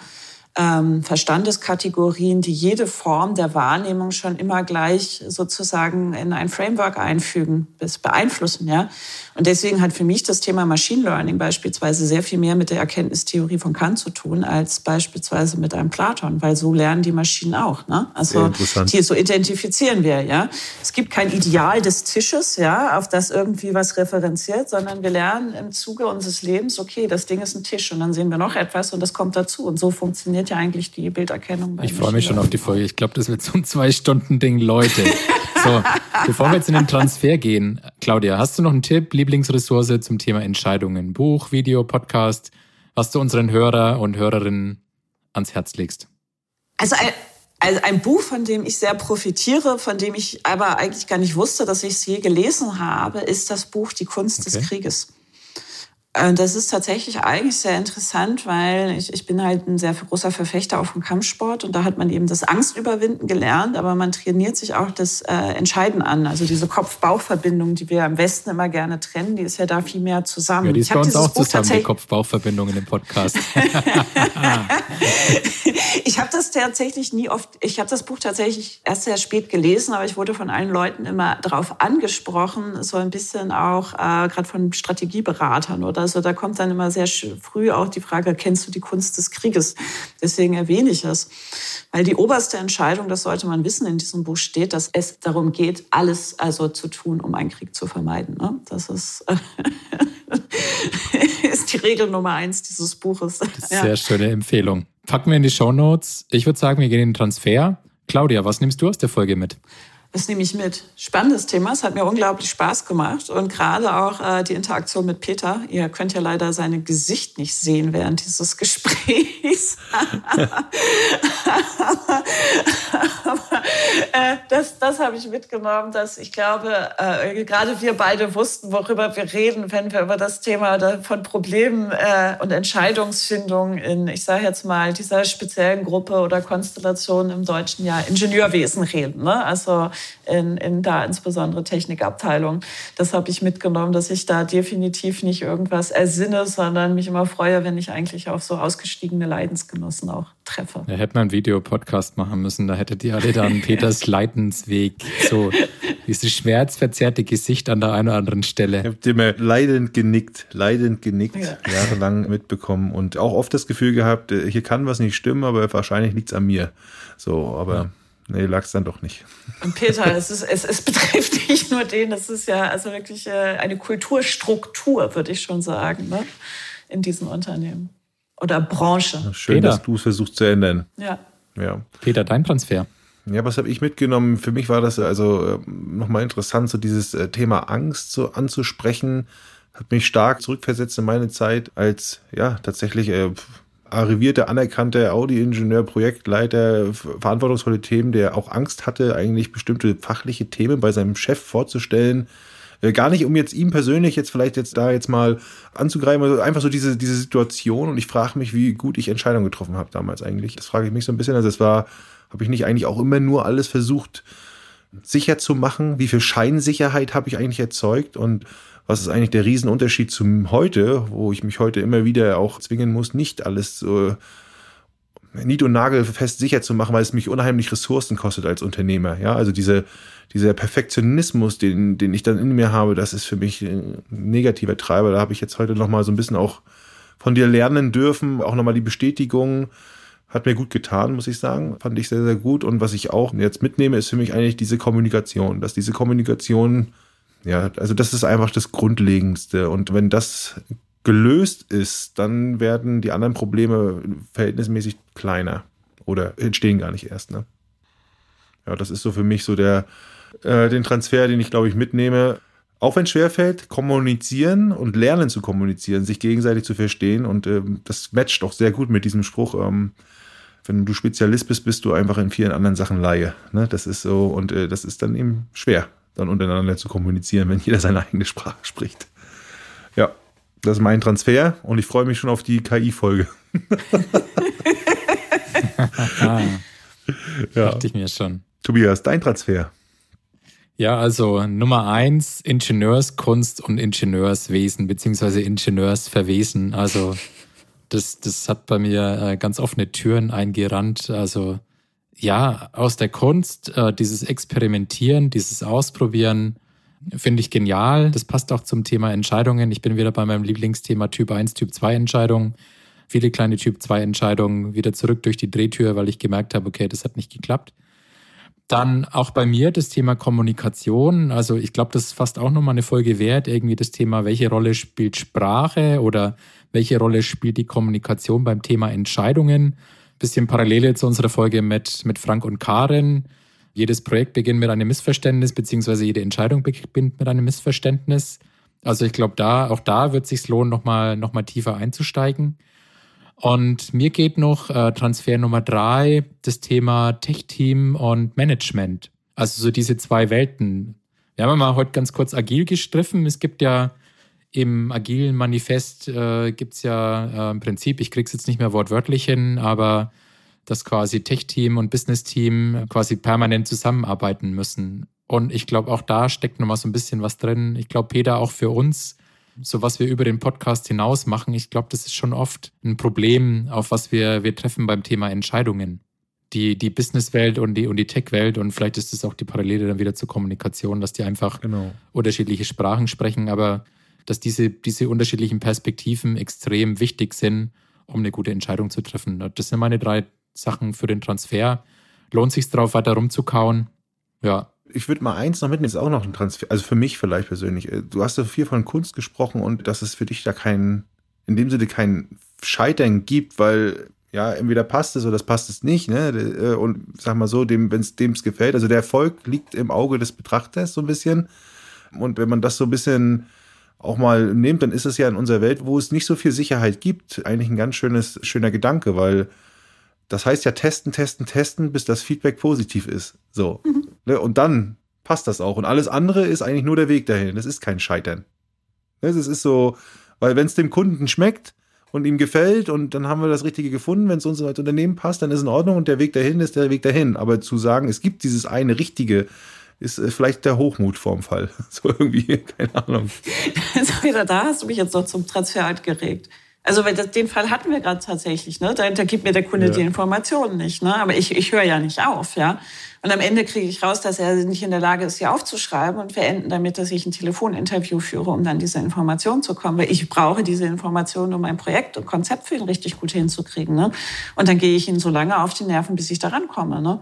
ähm, Verstandeskategorien, die jede Form der Wahrnehmung schon immer gleich sozusagen in ein Framework einfügen, bis beeinflussen. Ja? Und deswegen hat für mich das Thema Machine Learning beispielsweise sehr viel mehr mit der Erkenntnistheorie von Kant zu tun, als beispielsweise mit einem Platon, weil so lernen die Maschinen auch. Ne? Also die, so identifizieren wir. Ja? Es gibt kein Ideal des Tisches, ja, auf das irgendwie was referenziert, sondern wir lernen im Zuge unseres Lebens, okay, das Ding ist ein Tisch und dann sehen wir noch etwas und das kommt dazu. Und so funktioniert ja eigentlich die Bilderkennung. ich freue mich schon auf die Folge. Ich glaube, das wird so ein Zwei-Stunden-Ding, Leute. So, bevor wir jetzt in den Transfer gehen, Claudia, hast du noch einen Tipp, Lieblingsressource zum Thema Entscheidungen? Buch, Video, Podcast, was du unseren Hörer und Hörerinnen ans Herz legst? Also Also ein Buch, von dem ich sehr profitiere, von dem ich aber eigentlich gar nicht wusste, dass ich es je gelesen habe, ist das Buch Die Kunst okay. des Krieges. Äh, das ist tatsächlich eigentlich sehr interessant, weil ich, ich bin halt ein sehr großer Verfechter auch vom Kampfsport und da hat man eben das Angstüberwinden gelernt, aber man trainiert sich auch das äh, Entscheiden an. Also diese Kopf-Bauch-Verbindung, die wir im Westen immer gerne trennen, die ist ja da viel mehr zusammen. Ja, die ist bei uns auch Buch zusammen, die Kopf-Bauch-Verbindung in dem Podcast. ich habe das tatsächlich nie oft, ich habe das Buch tatsächlich erst sehr spät gelesen, aber ich wurde von allen Leuten immer darauf angesprochen, so ein bisschen auch äh, gerade von Strategieberatern oder also da kommt dann immer sehr früh auch die Frage, kennst du die Kunst des Krieges? Deswegen erwähne ich es. Weil die oberste Entscheidung, das sollte man wissen, in diesem Buch steht, dass es darum geht, alles also zu tun, um einen Krieg zu vermeiden. Ne? Das ist, ist die Regel Nummer eins dieses Buches. Ja. Sehr schöne Empfehlung. Packen wir in die Show Notes. Ich würde sagen, wir gehen in den Transfer. Claudia, was nimmst du aus der Folge mit? Das nehme ich mit. Spannendes Thema. Es hat mir unglaublich Spaß gemacht. Und gerade auch äh, die Interaktion mit Peter. Ihr könnt ja leider sein Gesicht nicht sehen während dieses Gesprächs. Äh, das, das habe ich mitgenommen, dass ich glaube, äh, gerade wir beide wussten, worüber wir reden, wenn wir über das Thema von Problemen äh, und Entscheidungsfindung in, ich sage jetzt mal, dieser speziellen Gruppe oder Konstellation im deutschen Jahr Ingenieurwesen reden. Ne? Also in, in da insbesondere Technikabteilung. Das habe ich mitgenommen, dass ich da definitiv nicht irgendwas ersinne, sondern mich immer freue, wenn ich eigentlich auf so ausgestiegene Leidensgenossen auch treffe. Da hätte man einen Videopodcast machen müssen, da hättet ihr alle dann Peters Leidensweg, so dieses schmerzverzerrte Gesicht an der einen oder anderen Stelle. Ich habe immer leidend genickt, leidend genickt, ja. jahrelang mitbekommen und auch oft das Gefühl gehabt, äh, hier kann was nicht stimmen, aber wahrscheinlich liegt es an mir. So, aber ja. Nee, lag es dann doch nicht. Und Peter, es, ist, es, es betrifft nicht nur den, es ist ja also wirklich äh, eine Kulturstruktur, würde ich schon sagen, ne? in diesen Unternehmen. Oder Branche. Schön, Peter. dass du es versuchst zu ändern. Ja. ja. Peter, dein Transfer. Ja, was habe ich mitgenommen? Für mich war das also äh, nochmal interessant, so dieses äh, Thema Angst so anzusprechen. Hat mich stark zurückversetzt in meine Zeit als, ja, tatsächlich äh, arrivierter, anerkannter Audi-Ingenieur, Projektleiter, verantwortungsvolle Themen, der auch Angst hatte, eigentlich bestimmte fachliche Themen bei seinem Chef vorzustellen. Äh, gar nicht, um jetzt ihm persönlich jetzt vielleicht jetzt da jetzt mal anzugreifen, also einfach so diese, diese Situation und ich frage mich, wie gut ich Entscheidungen getroffen habe damals eigentlich. Das frage ich mich so ein bisschen. Also es war, habe ich nicht eigentlich auch immer nur alles versucht sicher zu machen? Wie viel Scheinsicherheit habe ich eigentlich erzeugt? Und was ist eigentlich der Riesenunterschied zum heute, wo ich mich heute immer wieder auch zwingen muss, nicht alles so nied- und nagelfest sicher zu machen, weil es mich unheimlich Ressourcen kostet als Unternehmer. Ja, also diese, dieser Perfektionismus, den, den ich dann in mir habe, das ist für mich ein negativer Treiber. Da habe ich jetzt heute nochmal so ein bisschen auch von dir lernen dürfen, auch nochmal die Bestätigung. Hat mir gut getan, muss ich sagen. Fand ich sehr, sehr gut. Und was ich auch jetzt mitnehme, ist für mich eigentlich diese Kommunikation, dass diese Kommunikation ja, also das ist einfach das Grundlegendste. Und wenn das gelöst ist, dann werden die anderen Probleme verhältnismäßig kleiner oder entstehen gar nicht erst. Ne? Ja, das ist so für mich so der äh, den Transfer, den ich glaube ich mitnehme. Auch wenn es schwerfällt, kommunizieren und lernen zu kommunizieren, sich gegenseitig zu verstehen. Und ähm, das matcht auch sehr gut mit diesem Spruch. Ähm, wenn du Spezialist bist, bist du einfach in vielen anderen Sachen Laie. Ne? Das ist so, und äh, das ist dann eben schwer dann untereinander zu kommunizieren, wenn jeder seine eigene Sprache spricht. Ja, das ist mein Transfer und ich freue mich schon auf die KI-Folge. ja. Dachte ich mir schon. Tobias, dein Transfer. Ja, also Nummer eins, Ingenieurskunst und Ingenieurswesen, beziehungsweise Ingenieursverwesen. Also das, das hat bei mir äh, ganz offene Türen eingerannt. Also ja, aus der Kunst, äh, dieses Experimentieren, dieses Ausprobieren, finde ich genial. Das passt auch zum Thema Entscheidungen. Ich bin wieder bei meinem Lieblingsthema Typ 1, Typ 2 Entscheidungen. Viele kleine Typ 2 Entscheidungen wieder zurück durch die Drehtür, weil ich gemerkt habe, okay, das hat nicht geklappt. Dann auch bei mir das Thema Kommunikation. Also ich glaube, das ist fast auch nochmal eine Folge wert. Irgendwie das Thema, welche Rolle spielt Sprache oder welche Rolle spielt die Kommunikation beim Thema Entscheidungen? Bisschen Parallele zu unserer Folge mit, mit Frank und Karen. Jedes Projekt beginnt mit einem Missverständnis, beziehungsweise jede Entscheidung beginnt mit einem Missverständnis. Also ich glaube, da, auch da wird es sich lohnen, nochmal noch mal tiefer einzusteigen. Und mir geht noch äh, Transfer Nummer drei, das Thema Tech-Team und Management. Also so diese zwei Welten. Wir haben mal heute ganz kurz agil gestriffen. Es gibt ja im agilen Manifest äh, gibt es ja äh, im Prinzip, ich krieg's jetzt nicht mehr wortwörtlich hin, aber dass quasi Tech-Team und Business-Team quasi permanent zusammenarbeiten müssen. Und ich glaube, auch da steckt nochmal so ein bisschen was drin. Ich glaube, Peter, auch für uns, so was wir über den Podcast hinaus machen, ich glaube, das ist schon oft ein Problem, auf was wir, wir treffen beim Thema Entscheidungen. Die, die Businesswelt und die, und die Tech-Welt und vielleicht ist es auch die Parallele dann wieder zur Kommunikation, dass die einfach genau. unterschiedliche Sprachen sprechen, aber dass diese, diese unterschiedlichen Perspektiven extrem wichtig sind, um eine gute Entscheidung zu treffen. Das sind meine drei Sachen für den Transfer. Lohnt sich drauf, weiter rumzukauen? Ja. Ich würde mal eins noch mitnehmen, ist auch noch ein Transfer, also für mich vielleicht persönlich. Äh, du hast so viel von Kunst gesprochen und dass es für dich da kein, in dem Sinne kein Scheitern gibt, weil ja, entweder passt es oder das passt es nicht, ne? Äh, und sag mal so, dem, wenn es dem gefällt. Also der Erfolg liegt im Auge des Betrachters so ein bisschen. Und wenn man das so ein bisschen auch mal nimmt, dann ist es ja in unserer Welt, wo es nicht so viel Sicherheit gibt, eigentlich ein ganz schönes, schöner Gedanke, weil das heißt ja testen, testen, testen, bis das Feedback positiv ist. So. Mhm. Ne? Und dann passt das auch. Und alles andere ist eigentlich nur der Weg dahin. Das ist kein Scheitern. Es ne? ist so, weil wenn es dem Kunden schmeckt und ihm gefällt und dann haben wir das Richtige gefunden, wenn es uns als Unternehmen passt, dann ist in Ordnung und der Weg dahin ist der Weg dahin. Aber zu sagen, es gibt dieses eine Richtige, ist äh, vielleicht der Hochmut vorm Fall. So irgendwie, keine Ahnung. Also wieder da hast du mich jetzt noch zum Transfer geregt. Also weil das, den Fall hatten wir gerade tatsächlich. Ne? Da, da gibt mir der Kunde ja. die Informationen nicht. Ne? Aber ich, ich höre ja nicht auf. ja. Und am Ende kriege ich raus, dass er nicht in der Lage ist, sie aufzuschreiben. Und wir enden damit, dass ich ein Telefoninterview führe, um dann diese Information zu kommen. Weil ich brauche diese Information, um mein Projekt und Konzept für ihn richtig gut hinzukriegen. Ne? Und dann gehe ich ihn so lange auf die Nerven, bis ich da rankomme. Ne?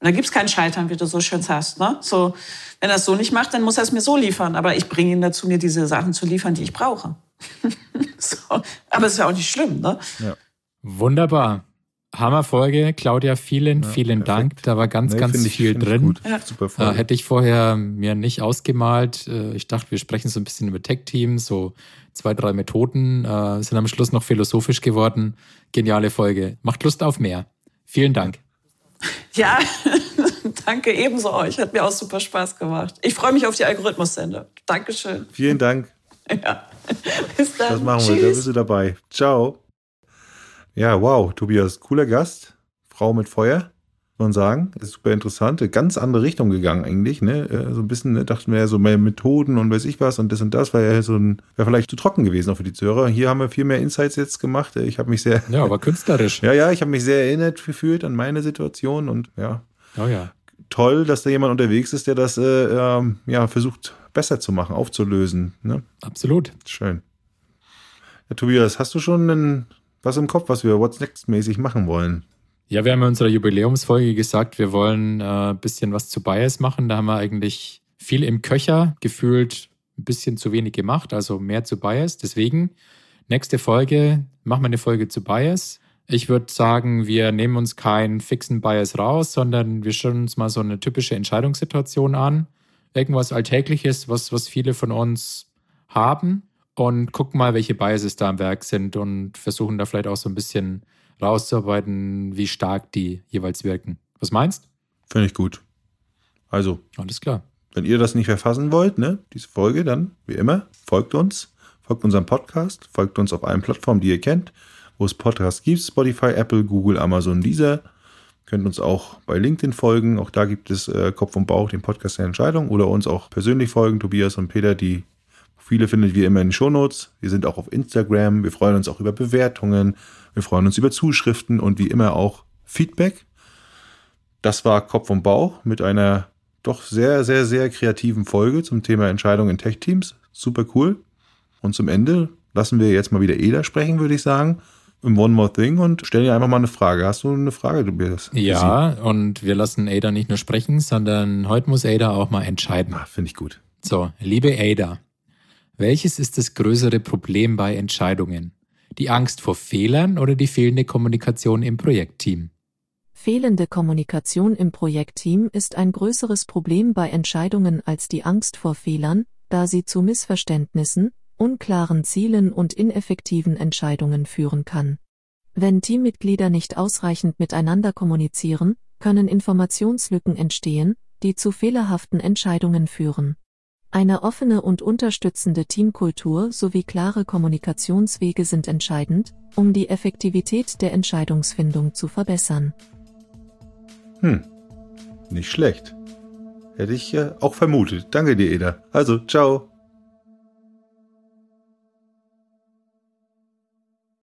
Und da gibt's kein Scheitern, wie du so schön sagst. Ne? So, wenn er es so nicht macht, dann muss er es mir so liefern. Aber ich bringe ihn dazu, mir diese Sachen zu liefern, die ich brauche. so. Aber es ist ja auch nicht schlimm, ne? Ja. Wunderbar. Hammerfolge. Claudia, vielen, ja, vielen perfekt. Dank. Da war ganz, nee, ganz ich, viel drin. Ja. Super Folge. Äh, hätte ich vorher mir nicht ausgemalt. Äh, ich dachte, wir sprechen so ein bisschen über Tech-Teams, so zwei, drei Methoden. Äh, sind am Schluss noch philosophisch geworden. Geniale Folge. Macht Lust auf mehr. Vielen Dank. Ja, danke ebenso euch. Hat mir auch super Spaß gemacht. Ich freue mich auf die Algorithmus-Sende. Dankeschön. Vielen Dank. Ja. Bis dann. Das machen wir, Tschüss. da bist du dabei. Ciao. Ja, wow, Tobias, cooler Gast. Frau mit Feuer, man sagen. Ist super interessant. Ganz andere Richtung gegangen eigentlich, ne? Äh, so ein bisschen, ne, dachten wir ja so mehr Methoden und weiß ich was und das und das war ja so ein, wäre vielleicht zu trocken gewesen auch für die Zuhörer. Hier haben wir viel mehr Insights jetzt gemacht. Ich habe mich sehr. Ja, aber künstlerisch. ja, ja, ich habe mich sehr erinnert gefühlt an meine Situation und ja. Oh ja. Toll, dass da jemand unterwegs ist, der das äh, ähm, ja versucht besser zu machen, aufzulösen. Ne? Absolut. Schön. Ja, Tobias, hast du schon ein, was im Kopf, was wir What's Next mäßig machen wollen? Ja, wir haben in unserer Jubiläumsfolge gesagt, wir wollen ein äh, bisschen was zu Bias machen. Da haben wir eigentlich viel im Köcher gefühlt ein bisschen zu wenig gemacht, also mehr zu Bias. Deswegen, nächste Folge, machen wir eine Folge zu Bias. Ich würde sagen, wir nehmen uns keinen fixen Bias raus, sondern wir schauen uns mal so eine typische Entscheidungssituation an irgendwas Alltägliches, was, was viele von uns haben und gucken mal, welche Biases da am Werk sind und versuchen da vielleicht auch so ein bisschen rauszuarbeiten, wie stark die jeweils wirken. Was meinst? Finde ich gut. Also. Alles klar. Wenn ihr das nicht verfassen wollt, ne, diese Folge, dann, wie immer, folgt uns, folgt unserem Podcast, folgt uns auf allen Plattformen, die ihr kennt, wo es Podcasts gibt, Spotify, Apple, Google, Amazon, dieser Könnt uns auch bei LinkedIn folgen. Auch da gibt es äh, Kopf und Bauch, den Podcast der Entscheidung. Oder uns auch persönlich folgen, Tobias und Peter. Die Profile findet ihr immer in den Shownotes. Wir sind auch auf Instagram. Wir freuen uns auch über Bewertungen. Wir freuen uns über Zuschriften und wie immer auch Feedback. Das war Kopf und Bauch mit einer doch sehr, sehr, sehr kreativen Folge zum Thema Entscheidung in Tech-Teams. Super cool. Und zum Ende lassen wir jetzt mal wieder Eda sprechen, würde ich sagen im One More Thing und stell dir einfach mal eine Frage. Hast du eine Frage, Tobias? Ja, und wir lassen Ada nicht nur sprechen, sondern heute muss Ada auch mal entscheiden. Ah, Finde ich gut. So, liebe Ada, welches ist das größere Problem bei Entscheidungen? Die Angst vor Fehlern oder die fehlende Kommunikation im Projektteam? Fehlende Kommunikation im Projektteam ist ein größeres Problem bei Entscheidungen als die Angst vor Fehlern, da sie zu Missverständnissen, unklaren Zielen und ineffektiven Entscheidungen führen kann. Wenn Teammitglieder nicht ausreichend miteinander kommunizieren, können Informationslücken entstehen, die zu fehlerhaften Entscheidungen führen. Eine offene und unterstützende Teamkultur sowie klare Kommunikationswege sind entscheidend, um die Effektivität der Entscheidungsfindung zu verbessern. Hm, nicht schlecht. Hätte ich ja auch vermutet. Danke dir, Eda. Also, ciao.